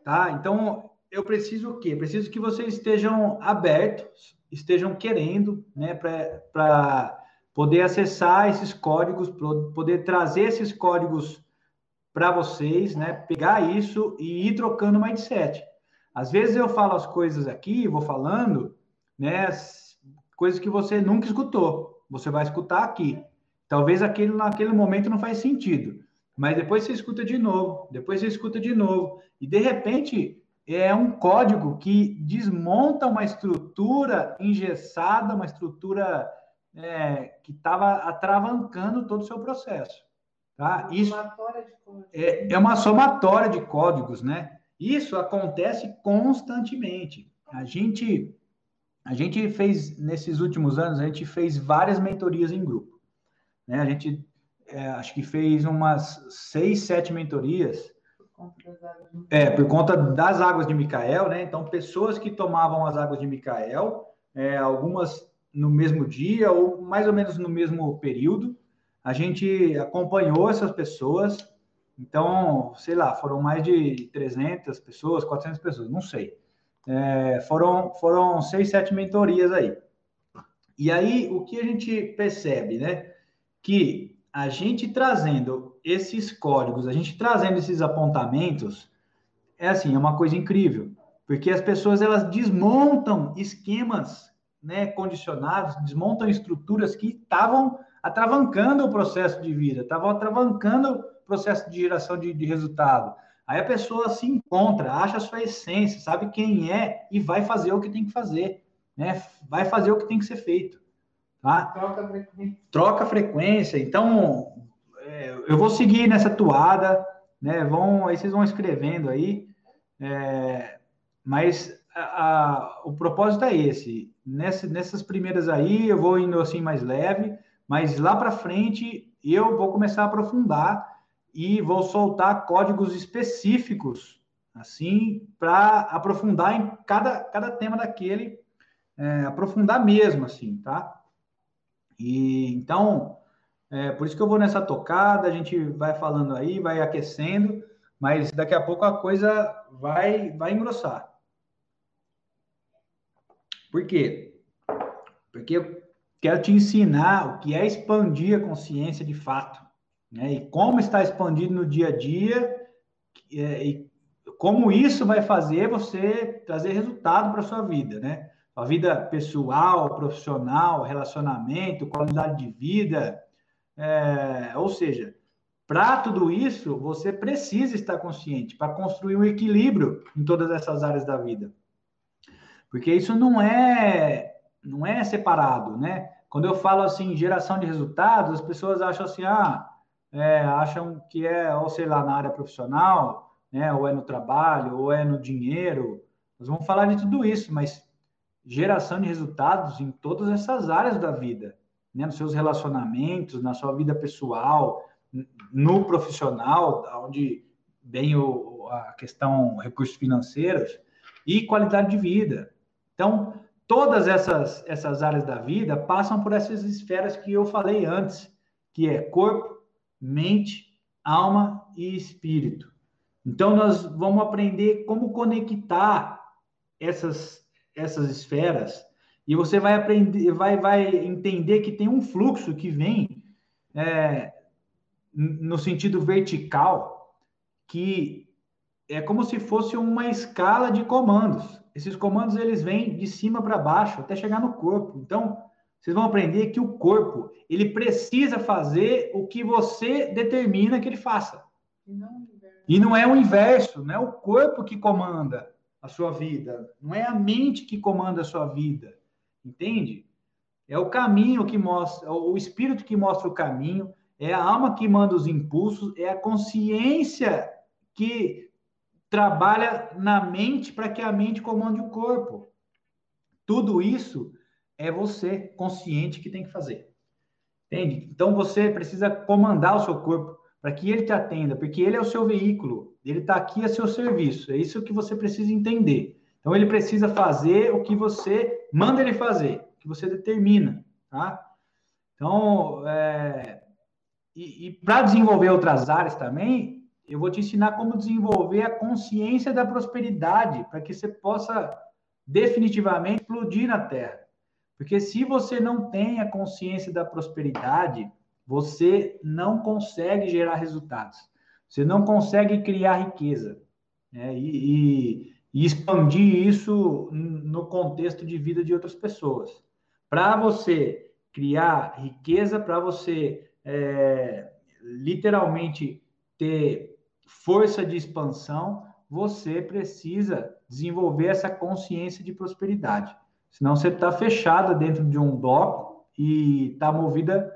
tá? Então eu preciso o quê? Preciso que vocês estejam abertos, estejam querendo, né, para poder acessar esses códigos, poder trazer esses códigos para vocês, né, pegar isso e ir trocando mindset. Às vezes eu falo as coisas aqui, vou falando, né, coisas que você nunca escutou, você vai escutar aqui. Talvez aquilo naquele momento não faz sentido, mas depois você escuta de novo, depois você escuta de novo, e de repente é um código que desmonta uma estrutura engessada, uma estrutura é, que estava atravancando todo o seu processo. Tá? Isso é, é uma somatória de códigos, né? Isso acontece constantemente. A gente, a gente fez, nesses últimos anos, a gente fez várias mentorias em grupo. Né? A gente é, acho que fez umas seis, sete mentorias. É, por conta das águas de Micael, né? Então, pessoas que tomavam as águas de Micael, é, algumas no mesmo dia ou mais ou menos no mesmo período, a gente acompanhou essas pessoas Então, sei lá, foram mais de 300 pessoas, 400 pessoas, não sei. É, foram, foram seis, sete mentorias aí. E aí, o que a gente percebe, né? Que a gente trazendo esses códigos, a gente trazendo esses apontamentos, é assim, é uma coisa incrível, porque as pessoas elas desmontam esquemas, né, condicionados, desmontam estruturas que estavam atravancando o processo de vida, estavam atravancando o processo de geração de, de resultado. Aí a pessoa se encontra, acha a sua essência, sabe quem é e vai fazer o que tem que fazer, né? Vai fazer o que tem que ser feito, tá? Troca frequência. Troca frequência. Então, é, eu vou seguir nessa toada, né? Vão, aí vocês vão escrevendo aí, é, mas a, a, o propósito é esse. Nessa, nessas primeiras aí, eu vou indo assim mais leve, mas lá para frente eu vou começar a aprofundar e vou soltar códigos específicos, assim, para aprofundar em cada, cada tema daquele, é, aprofundar mesmo, assim, tá? E então, é, por isso que eu vou nessa tocada, a gente vai falando aí, vai aquecendo, mas daqui a pouco a coisa vai, vai engrossar. Por quê? Porque quero te ensinar o que é expandir a consciência de fato, né? E como está expandido no dia a dia, é, e como isso vai fazer você trazer resultado para sua vida, né? A vida pessoal, profissional, relacionamento, qualidade de vida, é, ou seja, para tudo isso, você precisa estar consciente para construir um equilíbrio em todas essas áreas da vida. Porque isso não é não é separado, né? Quando eu falo assim, geração de resultados, as pessoas acham assim, ah, é, acham que é, ou sei lá, na área profissional, né, ou é no trabalho, ou é no dinheiro. Nós vamos falar de tudo isso, mas geração de resultados em todas essas áreas da vida, né, nos seus relacionamentos, na sua vida pessoal, no profissional, onde vem o, a questão recursos financeiros e qualidade de vida. Então, todas essas, essas áreas da vida passam por essas esferas que eu falei antes, que é corpo, mente, alma e espírito. Então, nós vamos aprender como conectar essas, essas esferas e você vai aprender, vai, vai entender que tem um fluxo que vem é, no sentido vertical, que é como se fosse uma escala de comandos. Esses comandos eles vêm de cima para baixo até chegar no corpo. Então, vocês vão aprender que o corpo ele precisa fazer o que você determina que ele faça. E não é o inverso, não é o corpo que comanda a sua vida, não é a mente que comanda a sua vida, entende? É o caminho que mostra, o espírito que mostra o caminho, é a alma que manda os impulsos, é a consciência que trabalha na mente para que a mente comande o corpo. Tudo isso é você consciente que tem que fazer. Entende? Então você precisa comandar o seu corpo para que ele te atenda, porque ele é o seu veículo, ele está aqui a seu serviço. É isso que você precisa entender. Então ele precisa fazer o que você manda ele fazer, o que você determina, tá? Então, é... e, e para desenvolver outras áreas também, eu vou te ensinar como desenvolver a consciência da prosperidade, para que você possa definitivamente explodir na Terra. Porque se você não tem a consciência da prosperidade, você não consegue gerar resultados. Você não consegue criar riqueza. Né? E, e, e expandir isso no contexto de vida de outras pessoas. Para você criar riqueza, para você é, literalmente ter força de expansão, você precisa desenvolver essa consciência de prosperidade. Senão você está fechada dentro de um bloco e está movida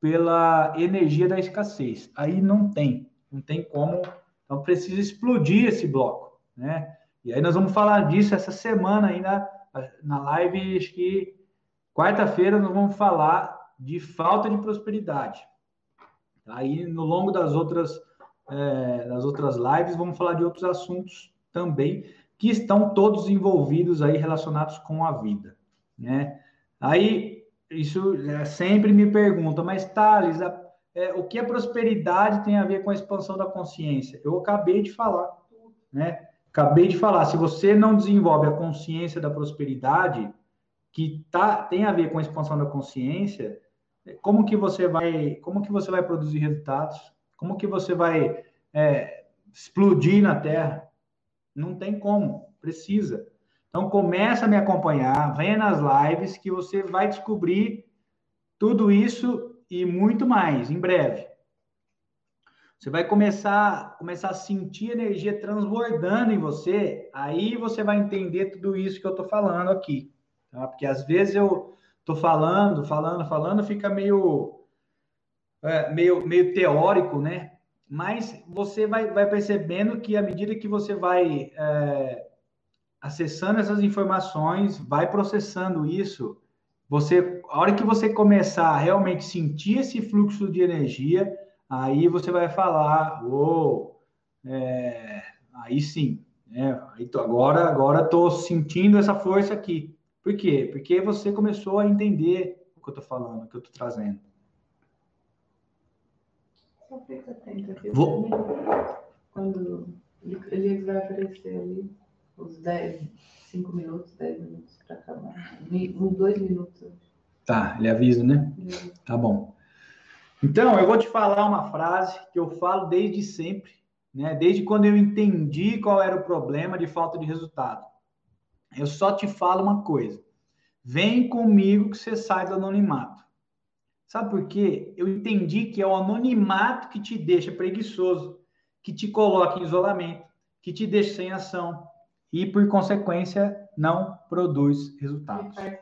pela energia da escassez. Aí não tem, não tem como. Então precisa explodir esse bloco, né? E aí nós vamos falar disso essa semana aí na, na live, acho que quarta-feira nós vamos falar de falta de prosperidade. Aí no longo das outras é, nas outras lives, vamos falar de outros assuntos também que estão todos envolvidos aí relacionados com a vida, né? Aí isso é, sempre me pergunta, mas Thales, a, é, o que a prosperidade tem a ver com a expansão da consciência? Eu acabei de falar, né? Acabei de falar, se você não desenvolve a consciência da prosperidade, que tá, tem a ver com a expansão da consciência, como que você vai, como que você vai produzir resultados? Como que você vai é, explodir na Terra? Não tem como, precisa. Então começa a me acompanhar, venha nas lives que você vai descobrir tudo isso e muito mais em breve. Você vai começar, começar a sentir energia transbordando em você, aí você vai entender tudo isso que eu estou falando aqui. Tá? Porque às vezes eu estou falando, falando, falando, fica meio, é, meio, meio teórico, né? Mas você vai, vai percebendo que à medida que você vai é, acessando essas informações, vai processando isso, você, a hora que você começar a realmente sentir esse fluxo de energia, aí você vai falar, uou, é, aí sim, né? Agora, agora estou sentindo essa força aqui. Por quê? Porque você começou a entender o que eu estou falando, o que eu estou trazendo. Só fica atento aqui. Vou... Quando ele vai aparecer ali, os 10, 5 minutos, 10 minutos para acabar. Uns 2 minutos. Tá, ele avisa, né? Tá bom. Então, eu vou te falar uma frase que eu falo desde sempre, né? Desde quando eu entendi qual era o problema de falta de resultado. Eu só te falo uma coisa. Vem comigo que você sai do anonimato. Sabe por quê? Eu entendi que é o anonimato que te deixa preguiçoso, que te coloca em isolamento, que te deixa sem ação e, por consequência, não produz resultados. Que faz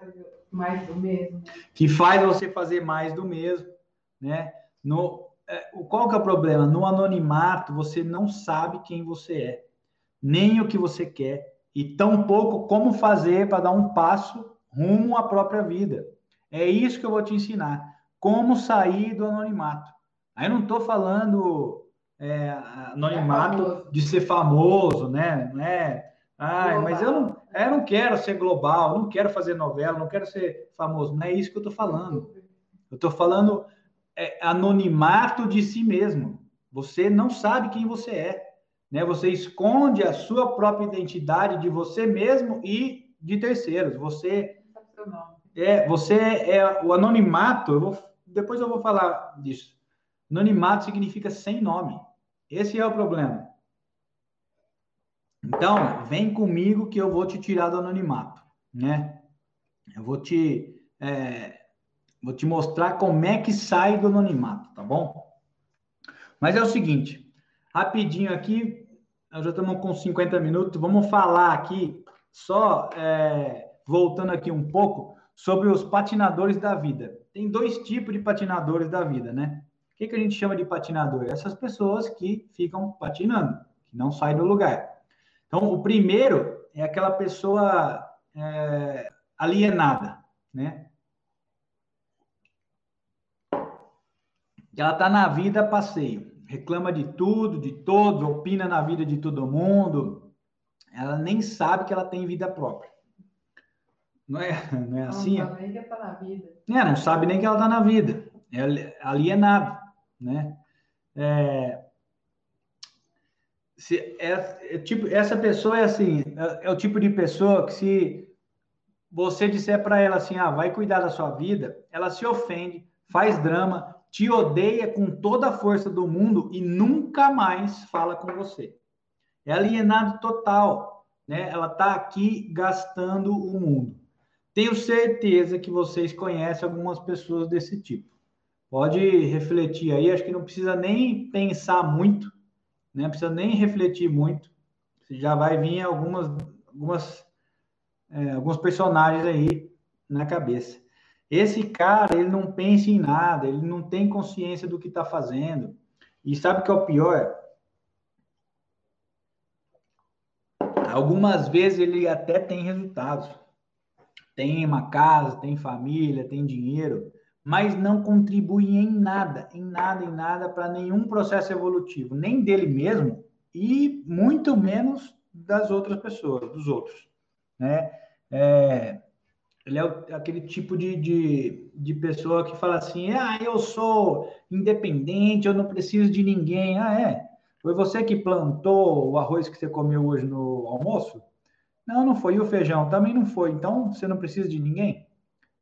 mais do mesmo. Que faz você fazer mais do mesmo né? No, é, qual que é o problema? No anonimato, você não sabe quem você é, nem o que você quer, e tampouco como fazer para dar um passo rumo à própria vida. É isso que eu vou te ensinar. Como sair do anonimato. Aí eu não estou falando é, anonimato é de ser famoso, né? Não é, ah, mas eu não, eu não quero ser global, não quero fazer novela, não quero ser famoso. Não é isso que eu estou falando. Eu estou falando é, anonimato de si mesmo. Você não sabe quem você é. Né? Você esconde a sua própria identidade de você mesmo e de terceiros. Você é, você é o anonimato. Eu vou, depois eu vou falar disso. Anonimato significa sem nome. Esse é o problema. Então, vem comigo que eu vou te tirar do anonimato, né? Eu vou te é, Vou te mostrar como é que sai do anonimato, tá bom? Mas é o seguinte, rapidinho aqui, nós já estamos com 50 minutos, vamos falar aqui, só é, voltando aqui um pouco, sobre os patinadores da vida. Tem dois tipos de patinadores da vida, né? O que, que a gente chama de patinador? Essas pessoas que ficam patinando, que não saem do lugar. Então, o primeiro é aquela pessoa é, alienada, né? Ela está na vida passeio, reclama de tudo, de todos, opina na vida de todo mundo. Ela nem sabe que ela tem vida própria. Não é, não é assim? Não sabe nem que ela está na vida. É, não sabe nem que ela está na vida. É alienado, né? É, se, é, é, tipo, essa pessoa é assim, é, é, o tipo de pessoa que se você disser para ela assim, ah, vai cuidar da sua vida, ela se ofende, faz drama, te odeia com toda a força do mundo e nunca mais fala com você. É alienado total, né? Ela está aqui gastando o mundo. Tenho certeza que vocês conhecem algumas pessoas desse tipo. Pode refletir aí, acho que não precisa nem pensar muito, né? Não precisa nem refletir muito. Você já vai vir algumas, algumas, é, alguns personagens aí na cabeça. Esse cara, ele não pensa em nada, ele não tem consciência do que está fazendo. E sabe o que é o pior? Algumas vezes ele até tem resultados. Tem uma casa, tem família, tem dinheiro, mas não contribui em nada, em nada, em nada para nenhum processo evolutivo, nem dele mesmo e muito menos das outras pessoas, dos outros, né? É, ele é aquele tipo de, de, de pessoa que fala assim: ah, eu sou independente, eu não preciso de ninguém. Ah, é? Foi você que plantou o arroz que você comeu hoje no almoço? Não, não foi. E o feijão? Também não foi. Então, você não precisa de ninguém?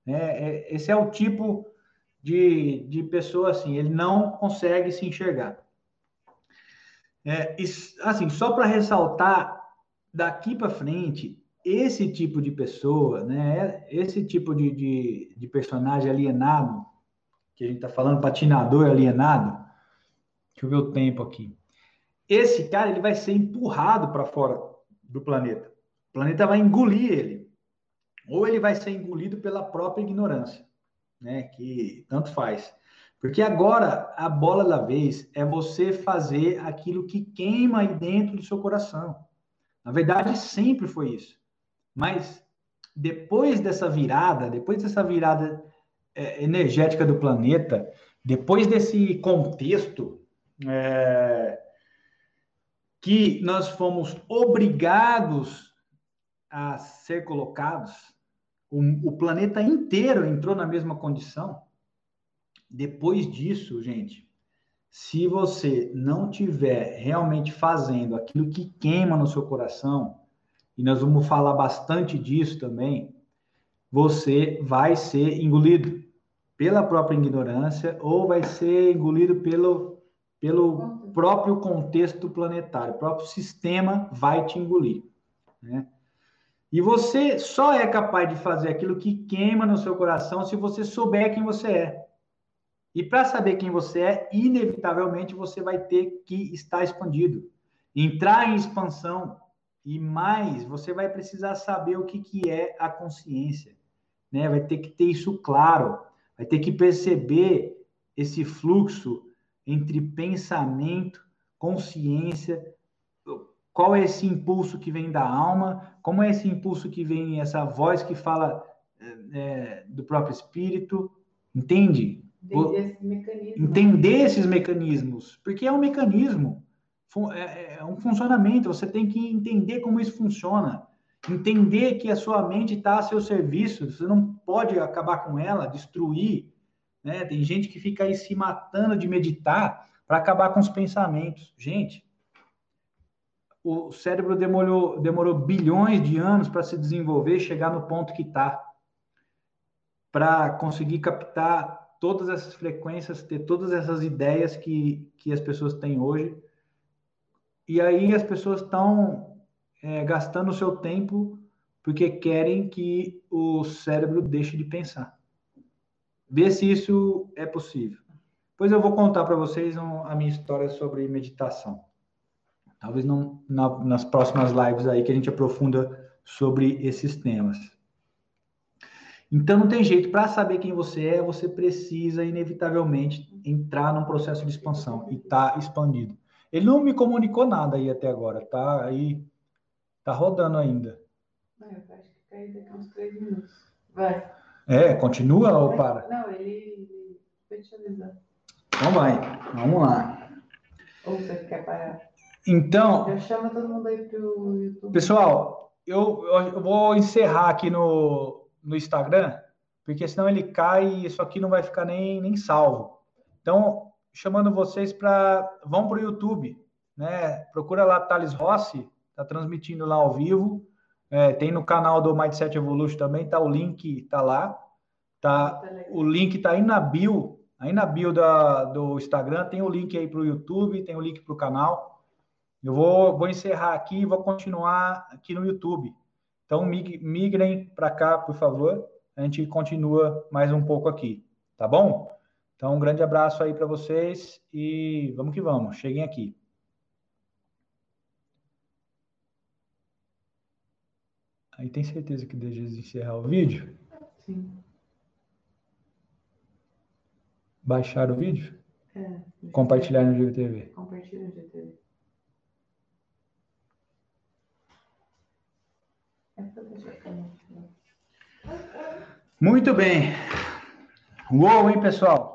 É, é, esse é o tipo de, de pessoa assim, ele não consegue se enxergar. É, assim, só para ressaltar, daqui para frente, esse tipo de pessoa, né, esse tipo de, de, de personagem alienado, que a gente está falando, patinador alienado, deixa eu ver o tempo aqui. Esse cara ele vai ser empurrado para fora do planeta. O planeta vai engolir ele. Ou ele vai ser engolido pela própria ignorância, né? Que tanto faz. Porque agora a bola da vez é você fazer aquilo que queima aí dentro do seu coração. Na verdade, sempre foi isso. Mas depois dessa virada, depois dessa virada é, energética do planeta, depois desse contexto é, que nós fomos obrigados a ser colocados, o, o planeta inteiro entrou na mesma condição. Depois disso, gente, se você não tiver realmente fazendo aquilo que queima no seu coração, e nós vamos falar bastante disso também, você vai ser engolido pela própria ignorância ou vai ser engolido pelo, pelo próprio contexto planetário, o próprio sistema vai te engolir. Né? E você só é capaz de fazer aquilo que queima no seu coração se você souber quem você é. E para saber quem você é, inevitavelmente você vai ter que estar expandido, entrar em expansão, e mais, você vai precisar saber o que, que é a consciência, né? Vai ter que ter isso claro, vai ter que perceber esse fluxo entre pensamento, consciência, qual é esse impulso que vem da alma, como é esse impulso que vem, essa voz que fala é, do próprio espírito, entende? Entender, esse entender esses mecanismos, porque é um mecanismo. É, é, é um funcionamento, você tem que entender como isso funciona. Entender que a sua mente está a seu serviço, você não pode acabar com ela, destruir. Né? Tem gente que fica aí se matando de meditar para acabar com os pensamentos. Gente, o cérebro demorou, demorou bilhões de anos para se desenvolver, chegar no ponto que está, para conseguir captar todas essas frequências, ter todas essas ideias que, que as pessoas têm hoje e aí as pessoas estão é, gastando o seu tempo porque querem que o cérebro deixe de pensar. Vê se isso é possível. Pois eu vou contar para vocês um, a minha história sobre meditação. Talvez não, na, nas próximas lives aí que a gente aprofunda sobre esses temas. Então não tem jeito, para saber quem você é, você precisa inevitavelmente entrar num processo de expansão e tá expandido. Ele não me comunicou nada aí até agora, tá aí, tá rodando ainda. Vai, eu acho que cai daqui uns três minutos. Vai. É, continua ou para? Não, ele vai te avisar. Então vai, vamos lá. Ou você quer parar? Então. Já chama todo mundo aí pro YouTube. Pessoal, eu, eu vou encerrar aqui no, no Instagram, porque senão ele cai e isso aqui não vai ficar nem, nem salvo. Então, chamando vocês para vão para o YouTube, né? Procura lá Thales Rossi, tá transmitindo lá ao vivo. É, tem no canal do Mindset Evolution também, tá o link, tá lá. Tá, o link tá aí na bio, aí na bio da, do Instagram, tem o link aí para o YouTube, tem o link para o canal. Eu vou, vou encerrar aqui e vou continuar aqui no YouTube. Então, migrem para cá, por favor. A gente continua mais um pouco aqui, tá bom? Então, um grande abraço aí para vocês e vamos que vamos, cheguem aqui. Aí tem certeza que deixa de encerrar o vídeo? Sim. Baixar o vídeo? É. Compartilhar no GTV. Compartilhar no GTV. Muito bem. Uou, hein, pessoal?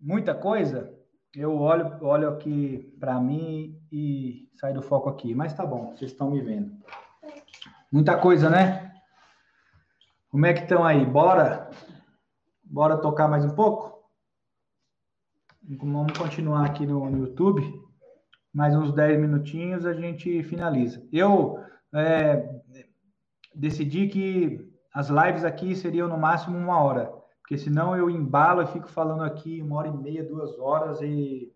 muita coisa, eu olho, olho aqui para mim e sai do foco aqui. Mas tá bom, vocês estão me vendo. Muita coisa, né? Como é que estão aí? Bora? Bora tocar mais um pouco? Vamos continuar aqui no, no YouTube. Mais uns 10 minutinhos a gente finaliza. Eu é, decidi que as lives aqui seriam no máximo uma hora, porque senão eu embalo e fico falando aqui uma hora e meia, duas horas, e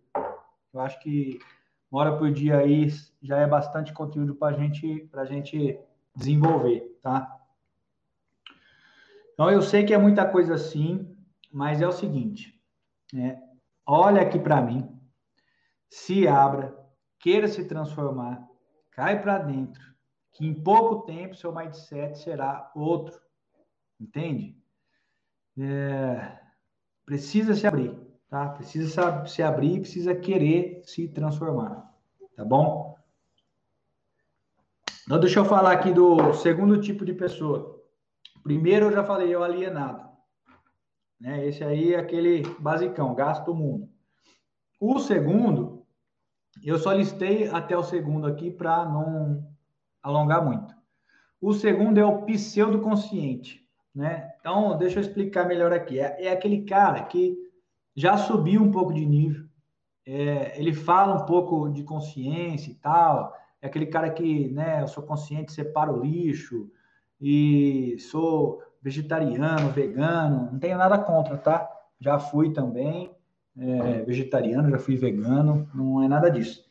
eu acho que uma hora por dia aí já é bastante conteúdo para gente, a gente desenvolver, tá? Então eu sei que é muita coisa assim, mas é o seguinte, né? Olha aqui para mim, se abra, queira se transformar, cai para dentro, que em pouco tempo seu mindset será outro, entende? É, precisa se abrir, tá? Precisa se abrir, precisa querer se transformar, tá bom? Então deixa eu falar aqui do segundo tipo de pessoa. Primeiro eu já falei, é o alienado. Né? Esse aí é aquele basicão, gasta o mundo. O segundo, eu só listei até o segundo aqui para não alongar muito. O segundo é o pseudoconsciente, né? Então, deixa eu explicar melhor aqui. É, é aquele cara que já subiu um pouco de nível, é, ele fala um pouco de consciência e tal, é aquele cara que, né, eu sou consciente, separo o lixo, e sou vegetariano, vegano, não tenho nada contra, tá? Já fui também é, vegetariano, já fui vegano, não é nada disso.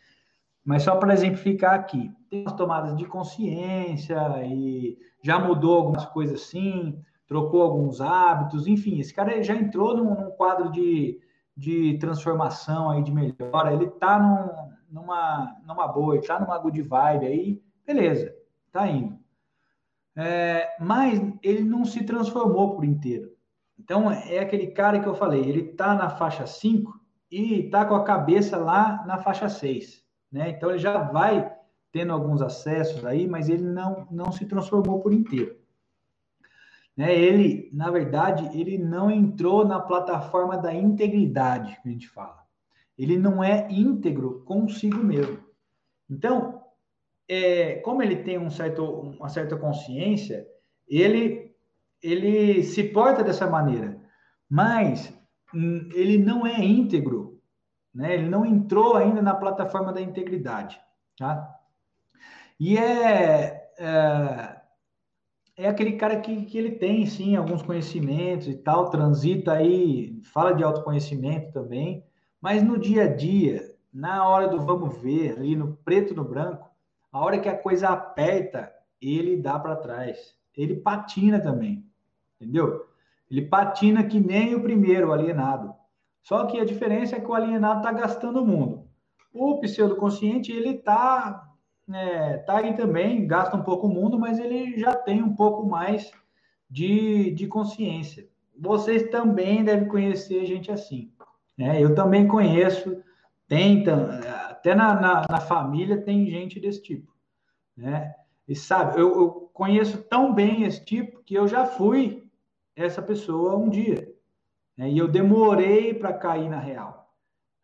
Mas só para exemplificar aqui, tem as tomadas de consciência e já mudou algumas coisas assim, trocou alguns hábitos, enfim, esse cara já entrou num, num quadro de, de transformação aí, de melhora, ele tá num, numa, numa boa, ele tá numa good vibe aí, beleza, tá indo. É, mas ele não se transformou por inteiro. Então, é aquele cara que eu falei, ele está na faixa 5 e está com a cabeça lá na faixa 6. Né? Então, ele já vai tendo alguns acessos aí, mas ele não, não se transformou por inteiro. Né? Ele, na verdade, ele não entrou na plataforma da integridade, que a gente fala. Ele não é íntegro consigo mesmo. Então, é, como ele tem um certo, uma certa consciência, ele, ele se porta dessa maneira, mas hum, ele não é íntegro, né? ele não entrou ainda na plataforma da integridade. Tá? E é, é, é aquele cara que, que ele tem, sim, alguns conhecimentos e tal, transita aí, fala de autoconhecimento também, mas no dia a dia, na hora do vamos ver, ali no preto no branco, a hora que a coisa aperta, ele dá para trás. Ele patina também, entendeu? Ele patina que nem o primeiro, alienado. Só que a diferença é que o alienado está gastando o mundo. O pseudoconsciente, ele está é, tá aí também, gasta um pouco o mundo, mas ele já tem um pouco mais de, de consciência. Vocês também devem conhecer gente assim. Né? Eu também conheço, tem, até na, na, na, família tem gente desse tipo, né? E sabe, eu, eu, conheço tão bem esse tipo que eu já fui essa pessoa um dia, né? E eu demorei para cair na real.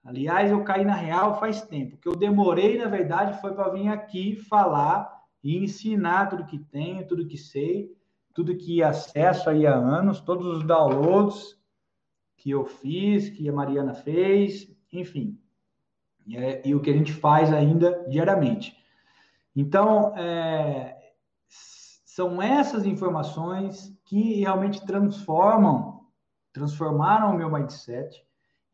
Aliás, eu caí na real faz tempo. Que eu demorei, na verdade, foi para vir aqui falar e ensinar tudo que tenho, tudo que sei, tudo que acesso aí há anos, todos os downloads que eu fiz, que a Mariana fez, enfim e, é, e o que a gente faz ainda diariamente. Então, é, são essas informações que realmente transformam, transformaram o meu mindset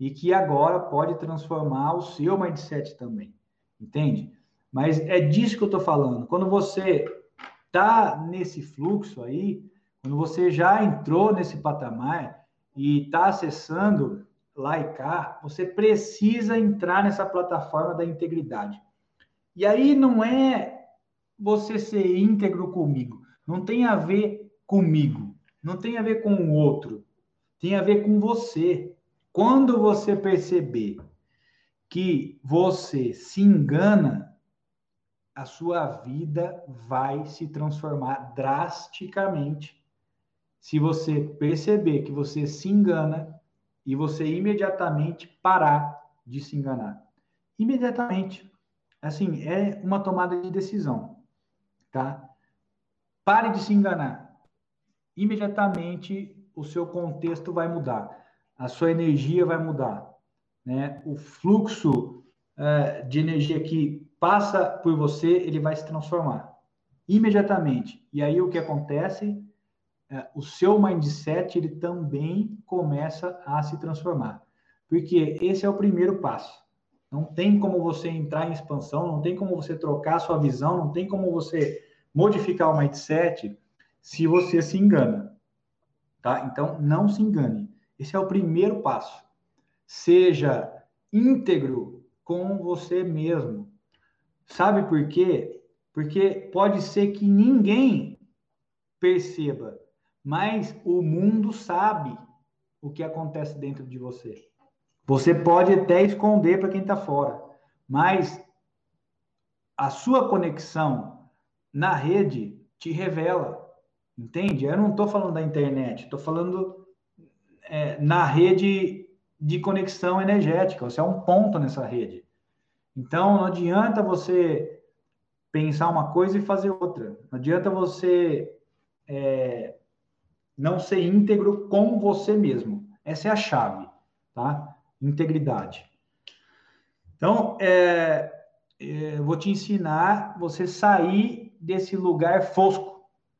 e que agora pode transformar o seu mindset também, entende? Mas é disso que eu estou falando. Quando você está nesse fluxo aí, quando você já entrou nesse patamar e está acessando lá e cá, você precisa entrar nessa plataforma da integridade. E aí não é você ser íntegro comigo, não tem a ver comigo, não tem a ver com o outro, tem a ver com você. Quando você perceber que você se engana, a sua vida vai se transformar drasticamente. Se você perceber que você se engana, e você imediatamente parar de se enganar. Imediatamente. Assim, é uma tomada de decisão, tá? Pare de se enganar. imediatamente o seu contexto vai mudar, a sua energia vai mudar, né? O fluxo é, de energia que passa por você, ele vai se transformar imediatamente. E aí o que acontece? É, o seu mindset ele também começa a se transformar, porque esse é o primeiro passo. Não tem como você entrar em expansão, não tem como você trocar sua visão, não tem como você modificar o mindset se você se engana. Tá? Então, não se engane. Esse é o primeiro passo. Seja íntegro com você mesmo. Sabe por quê? Porque pode ser que ninguém perceba, mas o mundo sabe o que acontece dentro de você. Você pode até esconder para quem está fora, mas a sua conexão na rede te revela. Entende? Eu não estou falando da internet, estou falando é, na rede de conexão energética. Você é um ponto nessa rede. Então, não adianta você pensar uma coisa e fazer outra. Não adianta você é, não ser íntegro com você mesmo. Essa é a chave, tá? Integridade. Então, é, é, vou te ensinar você sair desse lugar fosco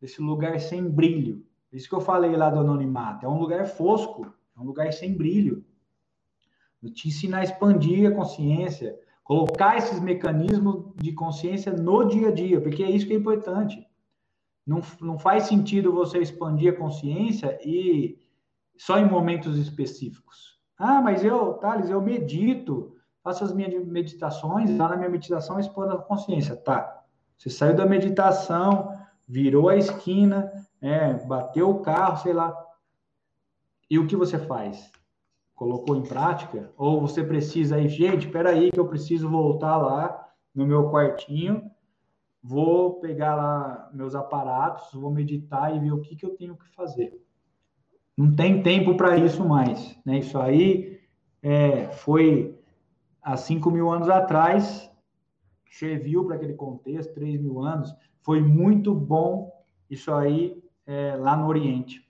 desse lugar sem brilho. Isso que eu falei lá do anonimato. É um lugar fosco, é um lugar sem brilho. Eu te ensinar a expandir a consciência, colocar esses mecanismos de consciência no dia a dia, porque é isso que é importante. Não, não faz sentido você expandir a consciência e só em momentos específicos. Ah, mas eu, Thales, eu medito, faço as minhas meditações, lá na minha meditação expando a consciência. Tá. Você saiu da meditação, virou a esquina, é, bateu o carro, sei lá. E o que você faz? Colocou em prática? Ou você precisa aí, gente, espera aí que eu preciso voltar lá no meu quartinho, vou pegar lá meus aparatos, vou meditar e ver o que, que eu tenho que fazer. Não tem tempo para isso mais, né? Isso aí é, foi há 5 mil anos atrás, serviu para aquele contexto, 3 mil anos, foi muito bom isso aí é, lá no Oriente.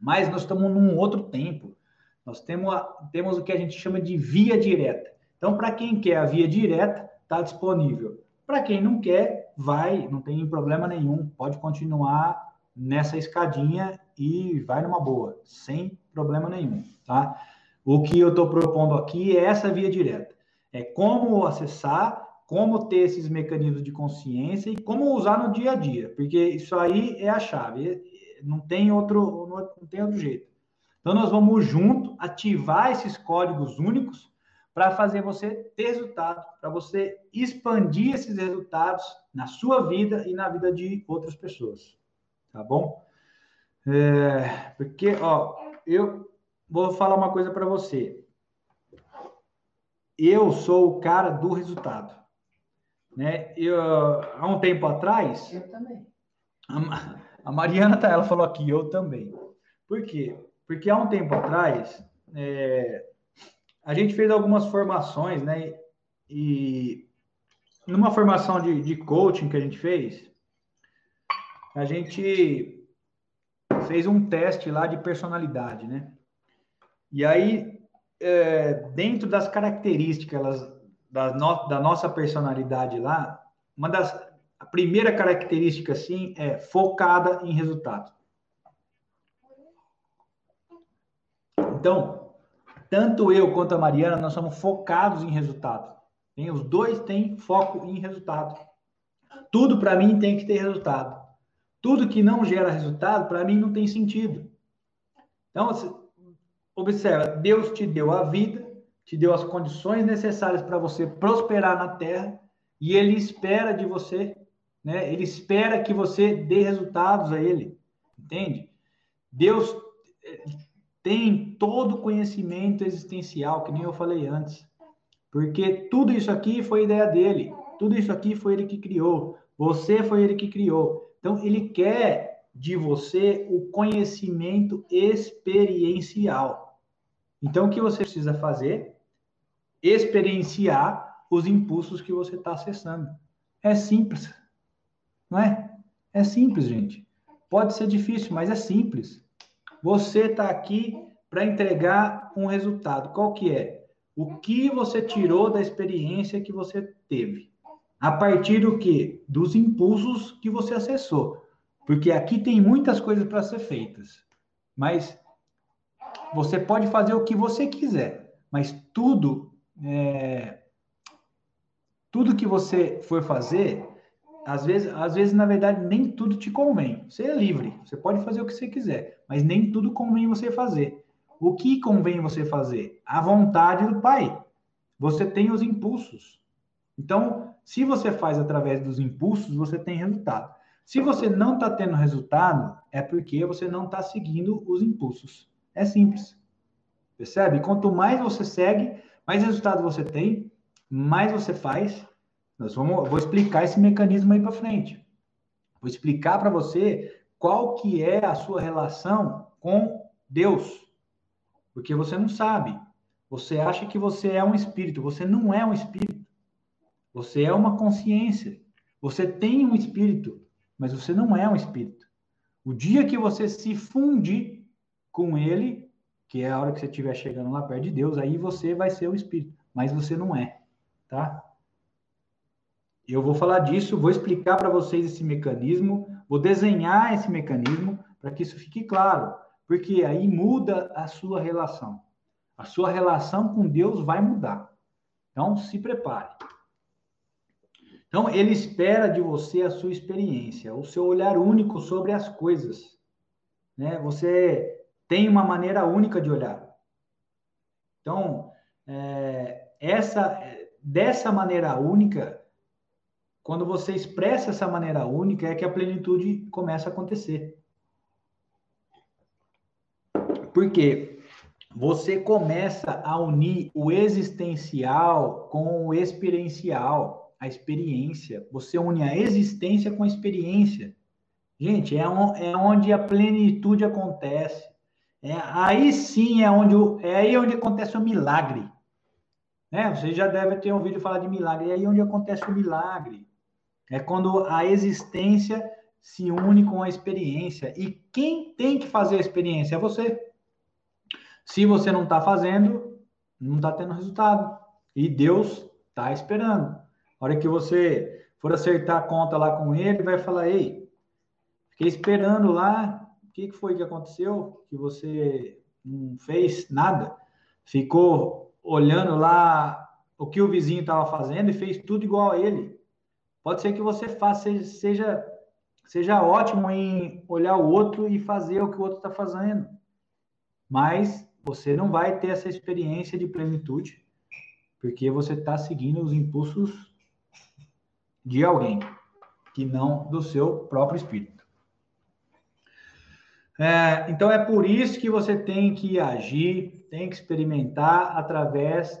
Mas nós estamos num outro tempo. Nós temos, a, temos o que a gente chama de via direta. Então, para quem quer a via direta, está disponível. Para quem não quer, vai, não tem problema nenhum, pode continuar nessa escadinha e vai numa boa, sem problema nenhum, tá? O que eu estou propondo aqui é essa via direta. É como acessar, como ter esses mecanismos de consciência e como usar no dia a dia, porque isso aí é a chave, não tem outro, não tem outro jeito. Então nós vamos junto ativar esses códigos únicos para fazer você ter resultado, para você expandir esses resultados na sua vida e na vida de outras pessoas, tá bom? É, porque, ó, eu vou falar uma coisa para você eu sou o cara do resultado. Né? Eu, há um tempo atrás. Eu também. A, a Mariana tá, ela falou aqui, eu também. Por quê? Porque há um tempo atrás, é, a gente fez algumas formações, né? E numa formação de, de coaching que a gente fez, a gente fez um teste lá de personalidade, né? E aí é, dentro das características da, no, da nossa personalidade lá, uma das a primeira característica assim é focada em resultado. Então, tanto eu quanto a Mariana, nós somos focados em resultado. Tem, os dois têm foco em resultado. Tudo para mim tem que ter resultado. Tudo que não gera resultado, para mim não tem sentido. Então, Observa, Deus te deu a vida, te deu as condições necessárias para você prosperar na terra e ele espera de você, né? Ele espera que você dê resultados a ele, entende? Deus eh, tem todo o conhecimento existencial, que nem eu falei antes. Porque tudo isso aqui foi ideia dele, tudo isso aqui foi ele que criou, você foi ele que criou. Então ele quer de você o conhecimento experiencial. Então, o que você precisa fazer? Experienciar os impulsos que você está acessando. É simples, não é? É simples, gente. Pode ser difícil, mas é simples. Você está aqui para entregar um resultado. Qual que é? O que você tirou da experiência que você teve? A partir do que? Dos impulsos que você acessou. Porque aqui tem muitas coisas para ser feitas. Mas você pode fazer o que você quiser. Mas tudo, é, tudo que você for fazer, às vezes, às vezes, na verdade, nem tudo te convém. Você é livre, você pode fazer o que você quiser, mas nem tudo convém você fazer. O que convém você fazer? A vontade do Pai. Você tem os impulsos. Então, se você faz através dos impulsos, você tem resultado. Se você não está tendo resultado, é porque você não está seguindo os impulsos. É simples. Percebe? Quanto mais você segue, mais resultado você tem, mais você faz, nós vamos, vou explicar esse mecanismo aí para frente. Vou explicar para você qual que é a sua relação com Deus. Porque você não sabe. Você acha que você é um espírito, você não é um espírito. Você é uma consciência. Você tem um espírito, mas você não é um espírito. O dia que você se funde com ele, que é a hora que você estiver chegando lá perto de Deus, aí você vai ser o espírito, mas você não é, tá? Eu vou falar disso, vou explicar para vocês esse mecanismo, vou desenhar esse mecanismo para que isso fique claro, porque aí muda a sua relação. A sua relação com Deus vai mudar. Então, se prepare. Então, ele espera de você a sua experiência, o seu olhar único sobre as coisas. Né? Você tem uma maneira única de olhar. Então, é, essa, dessa maneira única, quando você expressa essa maneira única, é que a plenitude começa a acontecer. Porque você começa a unir o existencial com o experiencial, a experiência. Você une a existência com a experiência. Gente, é, é onde a plenitude acontece. É, aí sim é onde, é aí onde acontece o milagre. Né? Você já deve ter ouvido falar de milagre. É aí onde acontece o milagre. É quando a existência se une com a experiência. E quem tem que fazer a experiência é você. Se você não está fazendo, não está tendo resultado. E Deus está esperando. A hora que você for acertar a conta lá com ele, vai falar: Ei, fiquei esperando lá. O que foi que aconteceu? Que você não fez nada? Ficou olhando lá o que o vizinho estava fazendo e fez tudo igual a ele. Pode ser que você faça, seja, seja ótimo em olhar o outro e fazer o que o outro está fazendo. Mas você não vai ter essa experiência de plenitude, porque você está seguindo os impulsos de alguém, que não do seu próprio espírito. É, então é por isso que você tem que agir, tem que experimentar através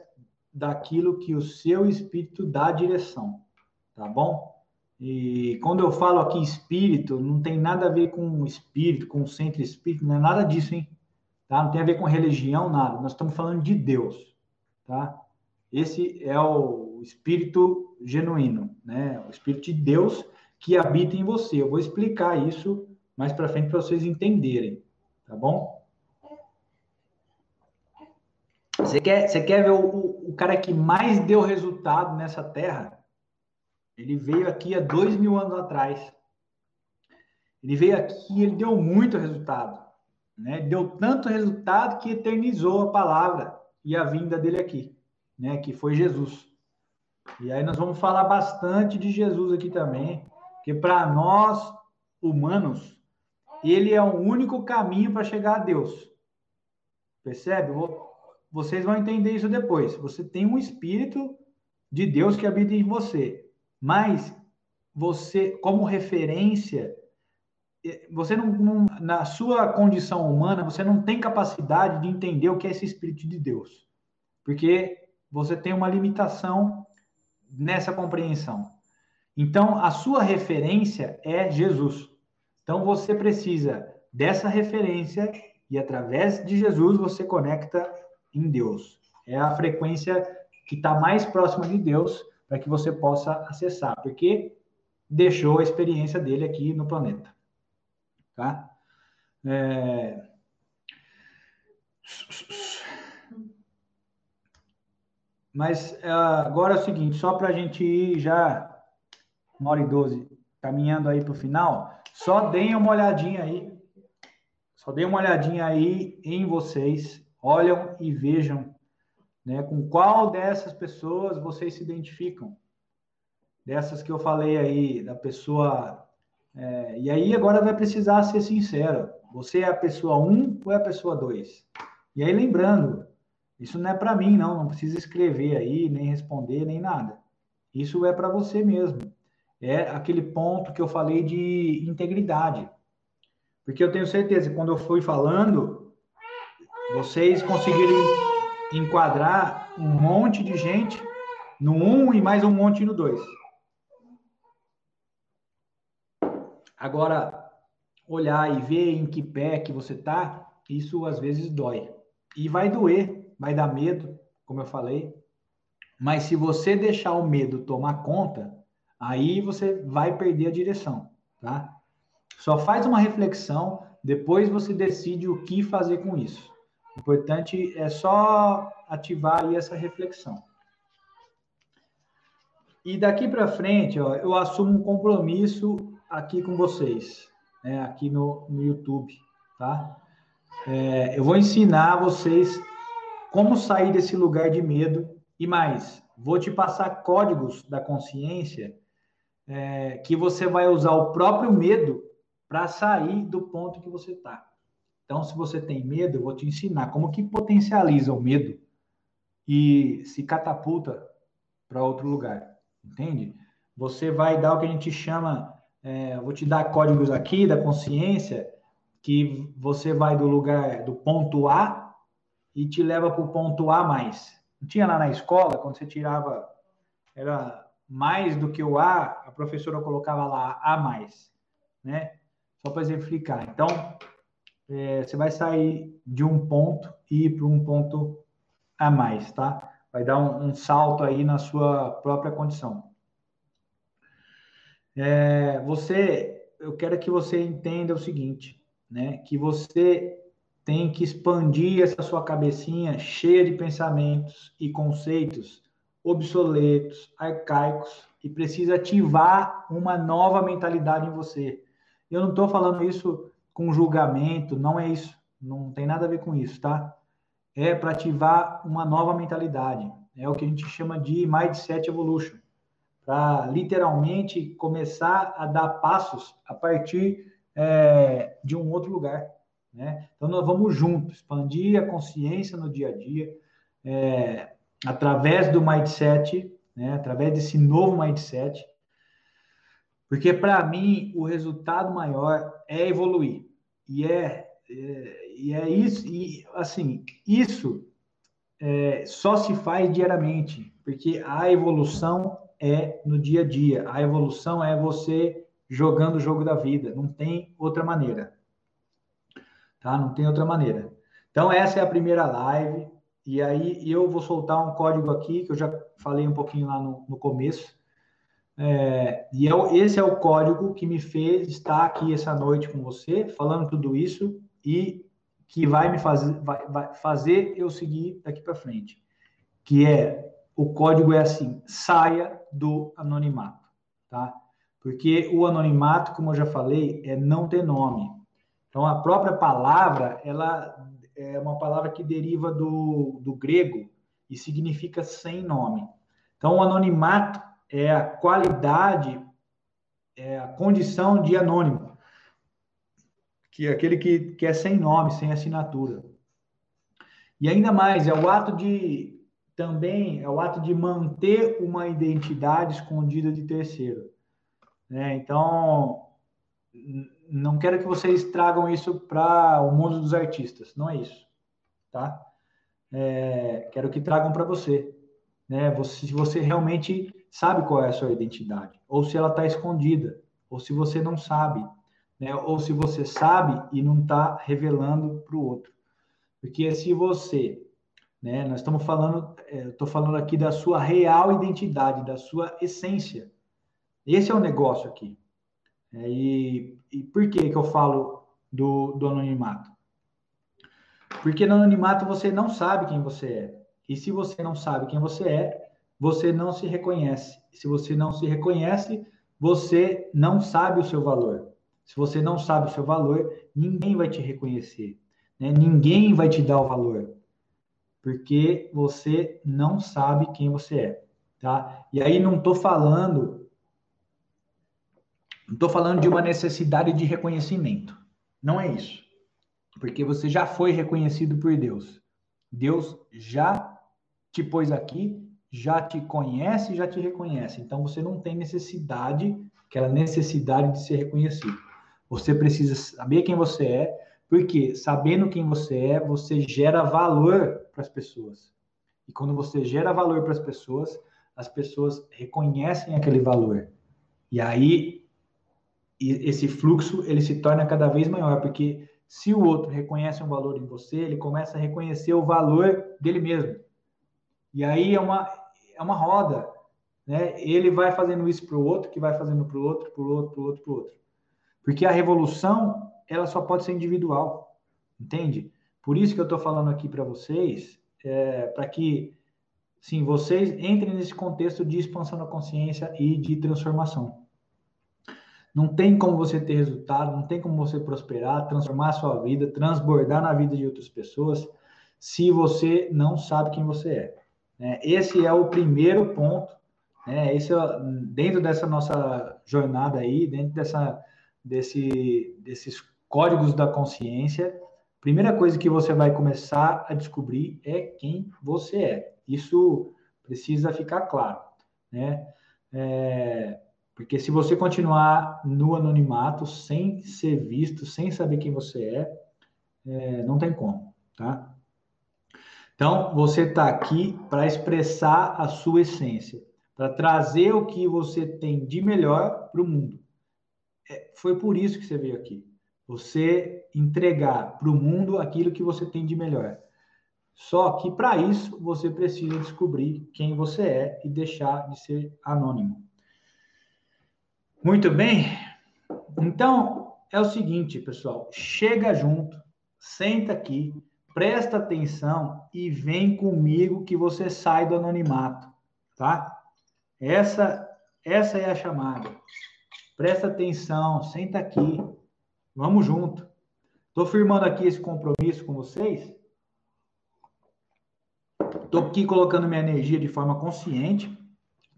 daquilo que o seu espírito dá direção tá bom? E quando eu falo aqui espírito, não tem nada a ver com espírito, com centro espírito, não é nada disso, hein? Tá? Não tem a ver com religião, nada. Nós estamos falando de Deus, tá? Esse é o espírito genuíno, né? O espírito de Deus que habita em você. Eu vou explicar isso mais para frente para vocês entenderem, tá bom? Você quer, você quer ver o, o cara que mais deu resultado nessa terra? Ele veio aqui há dois mil anos atrás. Ele veio aqui e ele deu muito resultado. Né? Deu tanto resultado que eternizou a palavra e a vinda dele aqui, né? que foi Jesus. E aí nós vamos falar bastante de Jesus aqui também, que para nós humanos, ele é o único caminho para chegar a Deus. Percebe? Vocês vão entender isso depois. Você tem um espírito de Deus que habita em você. Mas você, como referência, eh, você não, não, na sua condição humana, você não tem capacidade de entender o que é esse Espírito de Deus. Porque você tem uma limitação nessa compreensão. Então, a sua referência é Jesus. Então, você precisa dessa referência e, através de Jesus, você conecta em Deus. É a frequência que está mais próxima de Deus para que você possa acessar, porque deixou a experiência dele aqui no planeta. tá? É... Mas é, agora é o seguinte, só para a gente ir já, uma hora e doze, caminhando aí para o final, só deem uma olhadinha aí, só deem uma olhadinha aí em vocês, olham e vejam né, com qual dessas pessoas vocês se identificam. Dessas que eu falei aí, da pessoa. É, e aí agora vai precisar ser sincero. Você é a pessoa 1 um, ou é a pessoa 2? E aí lembrando, isso não é para mim, não. Não precisa escrever aí, nem responder, nem nada. Isso é para você mesmo. É aquele ponto que eu falei de integridade. Porque eu tenho certeza que quando eu fui falando, vocês conseguiram enquadrar um monte de gente no 1 um e mais um monte no 2. Agora, olhar e ver em que pé que você tá, isso às vezes dói. E vai doer, vai dar medo, como eu falei. Mas se você deixar o medo tomar conta, aí você vai perder a direção, tá? Só faz uma reflexão, depois você decide o que fazer com isso. O importante é só ativar aí essa reflexão. E daqui para frente, ó, eu assumo um compromisso aqui com vocês, né, aqui no, no YouTube, tá? É, eu vou ensinar vocês como sair desse lugar de medo e mais, vou te passar códigos da consciência é, que você vai usar o próprio medo para sair do ponto que você está. Então, se você tem medo, eu vou te ensinar como que potencializa o medo e se catapulta para outro lugar, entende? Você vai dar o que a gente chama, é, vou te dar códigos aqui da consciência que você vai do lugar do ponto A e te leva para o ponto A mais. Não tinha lá na escola, quando você tirava, era mais do que o A, a professora colocava lá A mais, né? Só para exemplificar. Então, é, você vai sair de um ponto e ir para um ponto a mais, tá? Vai dar um, um salto aí na sua própria condição. É, você, eu quero que você entenda o seguinte: né? Que você tem que expandir essa sua cabecinha cheia de pensamentos e conceitos obsoletos, arcaicos e precisa ativar uma nova mentalidade em você. Eu não estou falando isso com julgamento, não é isso, não tem nada a ver com isso, tá? É para ativar uma nova mentalidade. É o que a gente chama de mindset evolution, para literalmente começar a dar passos a partir é, de um outro lugar. Né? Então, nós vamos juntos, expandir a consciência no dia a dia, é, através do mindset, né? através desse novo mindset, porque para mim o resultado maior é evoluir. E é, é, e é isso, e assim, isso é, só se faz diariamente, porque a evolução é no dia a dia. A evolução é você jogando o jogo da vida. Não tem outra maneira. Tá? Não tem outra maneira. Então, essa é a primeira live. E aí, eu vou soltar um código aqui, que eu já falei um pouquinho lá no, no começo. É, e eu, esse é o código que me fez estar aqui essa noite com você, falando tudo isso e que vai me fazer, vai, vai fazer eu seguir daqui para frente. Que é, o código é assim, saia do anonimato, tá? Porque o anonimato, como eu já falei, é não ter nome. Então, a própria palavra, ela é uma palavra que deriva do, do grego e significa sem nome. Então, o anonimato é a qualidade, é a condição de anônimo, que é aquele que, que é sem nome, sem assinatura. E ainda mais, é o ato de, também, é o ato de manter uma identidade escondida de terceiro. Né? Então, não quero que vocês tragam isso para o mundo dos artistas, não é isso, tá? É, quero que tragam para você, né? Você, se você realmente sabe qual é a sua identidade, ou se ela está escondida, ou se você não sabe, né? Ou se você sabe e não está revelando para o outro, porque se você, né? Nós estamos falando, é, estou falando aqui da sua real identidade, da sua essência esse é o negócio aqui. É, e, e por que que eu falo do, do anonimato? Porque no anonimato você não sabe quem você é. E se você não sabe quem você é, você não se reconhece. Se você não se reconhece, você não sabe o seu valor. Se você não sabe o seu valor, ninguém vai te reconhecer. Né? Ninguém vai te dar o valor. Porque você não sabe quem você é. Tá? E aí não estou falando. Estou falando de uma necessidade de reconhecimento. Não é isso. Porque você já foi reconhecido por Deus. Deus já te pôs aqui, já te conhece, já te reconhece. Então você não tem necessidade, aquela necessidade de ser reconhecido. Você precisa saber quem você é, porque sabendo quem você é, você gera valor para as pessoas. E quando você gera valor para as pessoas, as pessoas reconhecem aquele valor. E aí esse fluxo ele se torna cada vez maior, porque se o outro reconhece um valor em você, ele começa a reconhecer o valor dele mesmo. E aí é uma, é uma roda. Né? Ele vai fazendo isso para o outro, que vai fazendo para o outro, para o outro, para o outro, para o outro. Porque a revolução, ela só pode ser individual. Entende? Por isso que eu estou falando aqui para vocês, é, para que, sim, vocês entrem nesse contexto de expansão da consciência e de transformação. Não tem como você ter resultado, não tem como você prosperar, transformar a sua vida, transbordar na vida de outras pessoas, se você não sabe quem você é. Né? Esse é o primeiro ponto, né? Esse é, dentro dessa nossa jornada aí, dentro dessa, desse, desses códigos da consciência, primeira coisa que você vai começar a descobrir é quem você é. Isso precisa ficar claro, né? É, porque se você continuar no anonimato, sem ser visto, sem saber quem você é, é não tem como, tá? Então, você está aqui para expressar a sua essência, para trazer o que você tem de melhor para o mundo. É, foi por isso que você veio aqui. Você entregar para o mundo aquilo que você tem de melhor. Só que para isso você precisa descobrir quem você é e deixar de ser anônimo. Muito bem. Então, é o seguinte, pessoal. Chega junto, senta aqui, presta atenção e vem comigo que você sai do anonimato, tá? Essa, essa é a chamada. Presta atenção, senta aqui, vamos junto. Estou firmando aqui esse compromisso com vocês. Estou aqui colocando minha energia de forma consciente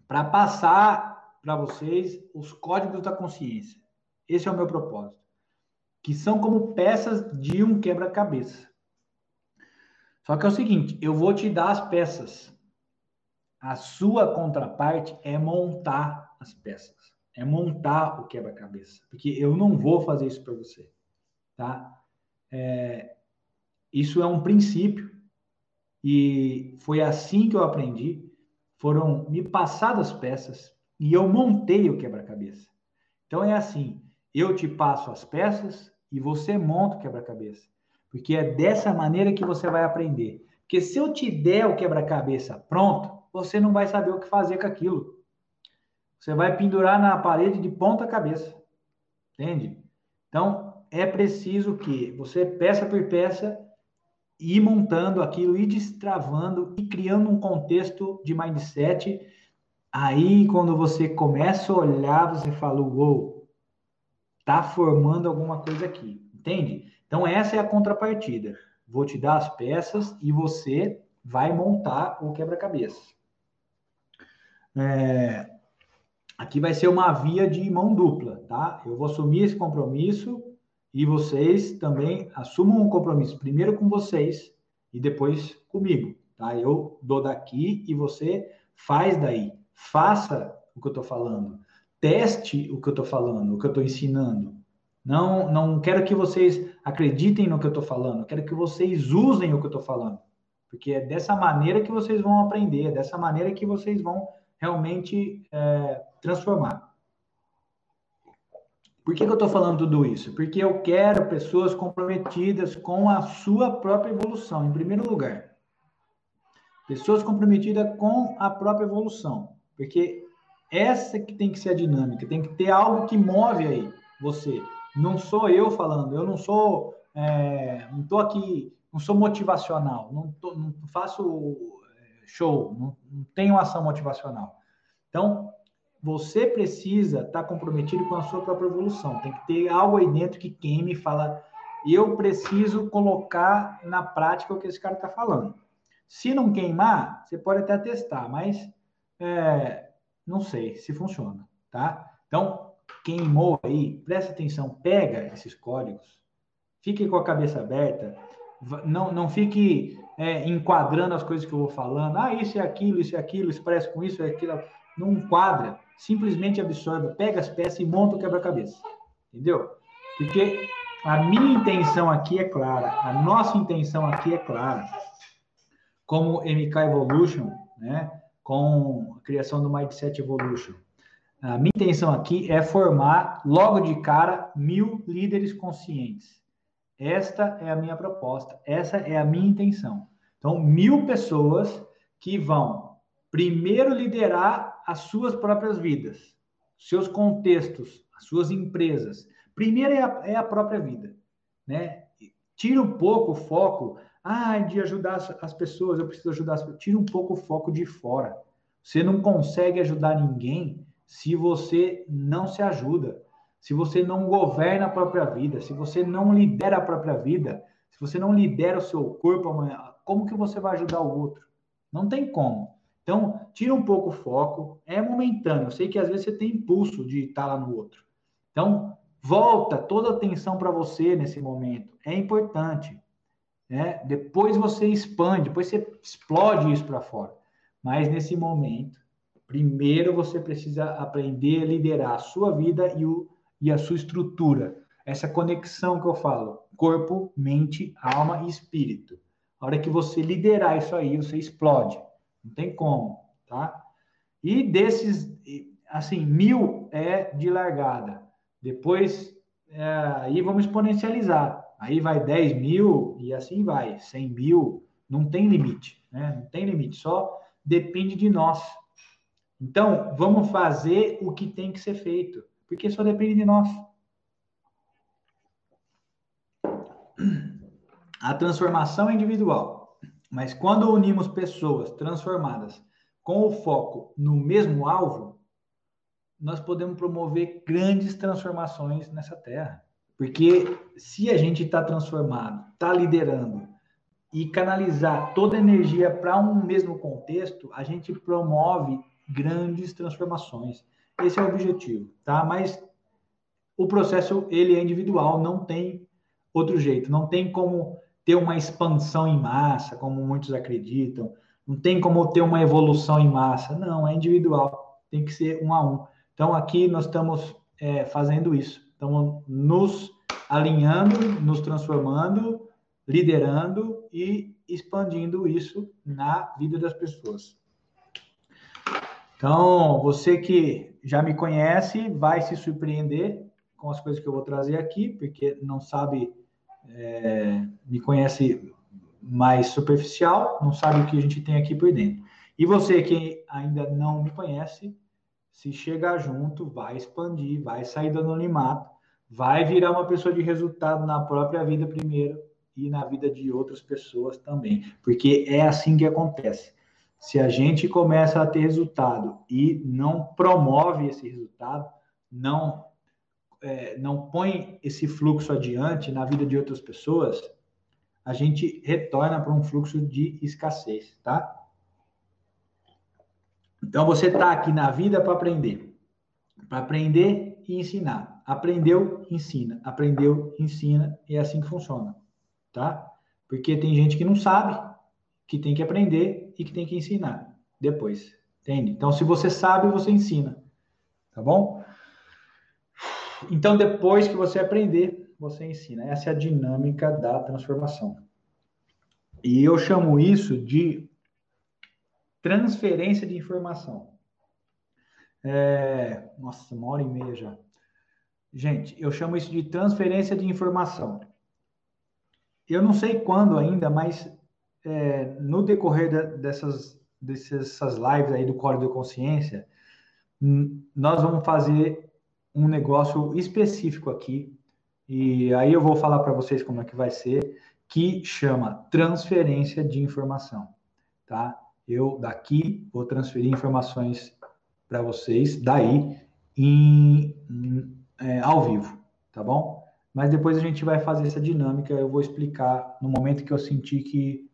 para passar para vocês os códigos da consciência. Esse é o meu propósito. Que são como peças de um quebra-cabeça. Só que é o seguinte, eu vou te dar as peças. A sua contraparte é montar as peças. É montar o quebra-cabeça. Porque eu não vou fazer isso para você. Tá? É, isso é um princípio. E foi assim que eu aprendi. Foram me passadas peças e eu montei o quebra-cabeça. Então é assim: eu te passo as peças e você monta o quebra-cabeça. Porque é dessa maneira que você vai aprender. Porque se eu te der o quebra-cabeça pronto, você não vai saber o que fazer com aquilo. Você vai pendurar na parede de ponta cabeça. Entende? Então, é preciso que você, peça por peça, ir montando aquilo, ir destravando e criando um contexto de mindset. Aí, quando você começa a olhar, você fala: Uou, tá formando alguma coisa aqui. Entende? Então, essa é a contrapartida. Vou te dar as peças e você vai montar o quebra-cabeça. É, aqui vai ser uma via de mão dupla, tá? Eu vou assumir esse compromisso e vocês também assumam um compromisso, primeiro com vocês e depois comigo, tá? Eu dou daqui e você faz daí. Faça o que eu estou falando. Teste o que eu estou falando, o que eu estou ensinando. Não, não quero que vocês acreditem no que eu estou falando, quero que vocês usem o que eu estou falando. Porque é dessa maneira que vocês vão aprender, é dessa maneira que vocês vão realmente é, transformar. Por que, que eu estou falando tudo isso? Porque eu quero pessoas comprometidas com a sua própria evolução, em primeiro lugar. Pessoas comprometidas com a própria evolução. Porque essa que tem que ser a dinâmica, tem que ter algo que move aí você não sou eu falando, eu não sou, é, não estou aqui, não sou motivacional, não, tô, não faço é, show, não, não tenho ação motivacional. Então, você precisa estar tá comprometido com a sua própria evolução. Tem que ter algo aí dentro que queime e fala, eu preciso colocar na prática o que esse cara está falando. Se não queimar, você pode até testar, mas é, não sei se funciona, tá? Então, queimou aí, presta atenção, pega esses códigos, fique com a cabeça aberta, não, não fique é, enquadrando as coisas que eu vou falando, ah, isso é aquilo, isso é aquilo, parece com isso, é aquilo. Não enquadra, simplesmente absorve, pega as peças e monta o quebra-cabeça. Entendeu? Porque a minha intenção aqui é clara, a nossa intenção aqui é clara. Como MK Evolution, né? Com a criação do Mindset Evolution. A minha intenção aqui é formar, logo de cara, mil líderes conscientes. Esta é a minha proposta, essa é a minha intenção. Então, mil pessoas que vão primeiro liderar as suas próprias vidas, seus contextos, as suas empresas. Primeiro é a, é a própria vida, né? Tira um pouco o foco, ah, de ajudar as, as pessoas, eu preciso ajudar as pessoas. Tira um pouco o foco de fora. Você não consegue ajudar ninguém se você não se ajuda, se você não governa a própria vida, se você não lidera a própria vida, se você não lidera o seu corpo amanhã, como que você vai ajudar o outro? Não tem como. Então, tira um pouco o foco, é momentâneo. Eu sei que às vezes você tem impulso de estar lá no outro. Então, volta toda a atenção para você nesse momento. É importante. Né? Depois você expande, depois você explode isso para fora. Mas nesse momento, primeiro você precisa aprender a liderar a sua vida e, o, e a sua estrutura. Essa conexão que eu falo, corpo, mente, alma e espírito. A hora que você liderar isso aí, você explode. Não tem como, tá? E desses, assim, mil é de largada. Depois, é, aí vamos exponencializar. Aí vai 10 mil e assim vai. 100 mil, não tem limite, né? Não tem limite, só depende de nós. Então, vamos fazer o que tem que ser feito, porque só depende de nós. A transformação é individual. Mas quando unimos pessoas transformadas com o foco no mesmo alvo, nós podemos promover grandes transformações nessa terra. Porque se a gente está transformado, está liderando e canalizar toda a energia para um mesmo contexto, a gente promove grandes transformações. Esse é o objetivo, tá? Mas o processo ele é individual, não tem outro jeito, não tem como ter uma expansão em massa, como muitos acreditam. Não tem como ter uma evolução em massa. Não, é individual. Tem que ser um a um. Então, aqui nós estamos é, fazendo isso. Estamos nos alinhando, nos transformando, liderando e expandindo isso na vida das pessoas. Então, você que já me conhece vai se surpreender com as coisas que eu vou trazer aqui, porque não sabe é, me conhece mais superficial, não sabe o que a gente tem aqui por dentro. E você que ainda não me conhece, se chegar junto, vai expandir, vai sair do anonimato, vai virar uma pessoa de resultado na própria vida primeiro e na vida de outras pessoas também, porque é assim que acontece. Se a gente começa a ter resultado e não promove esse resultado, não é, não põe esse fluxo adiante na vida de outras pessoas, a gente retorna para um fluxo de escassez, tá? Então você está aqui na vida para aprender, para aprender e ensinar. Aprendeu, ensina. Aprendeu, ensina. E é assim que funciona, tá? Porque tem gente que não sabe, que tem que aprender e que tem que ensinar depois, entende? Então, se você sabe, você ensina, tá bom? Então, depois que você aprender, você ensina. Essa é a dinâmica da transformação. E eu chamo isso de transferência de informação. É... Nossa, uma hora e meia já. Gente, eu chamo isso de transferência de informação. Eu não sei quando ainda, mas é, no decorrer de, dessas, dessas lives aí do Código da Consciência, nós vamos fazer um negócio específico aqui e aí eu vou falar para vocês como é que vai ser, que chama transferência de informação, tá? Eu daqui vou transferir informações para vocês daí em é, ao vivo, tá bom? Mas depois a gente vai fazer essa dinâmica, eu vou explicar no momento que eu sentir que,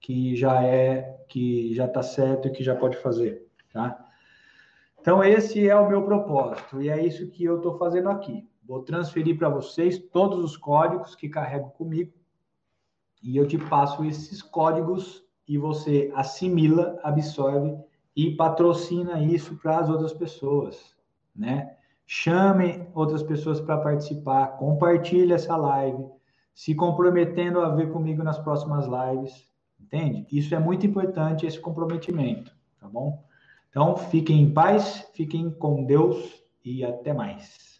que já é, que já está certo e que já pode fazer, tá? Então esse é o meu propósito e é isso que eu estou fazendo aqui. Vou transferir para vocês todos os códigos que carrego comigo e eu te passo esses códigos e você assimila, absorve e patrocina isso para as outras pessoas, né? Chame outras pessoas para participar, compartilhe essa live, se comprometendo a ver comigo nas próximas lives, entende? Isso é muito importante, esse comprometimento, tá bom? Então, fiquem em paz, fiquem com Deus e até mais.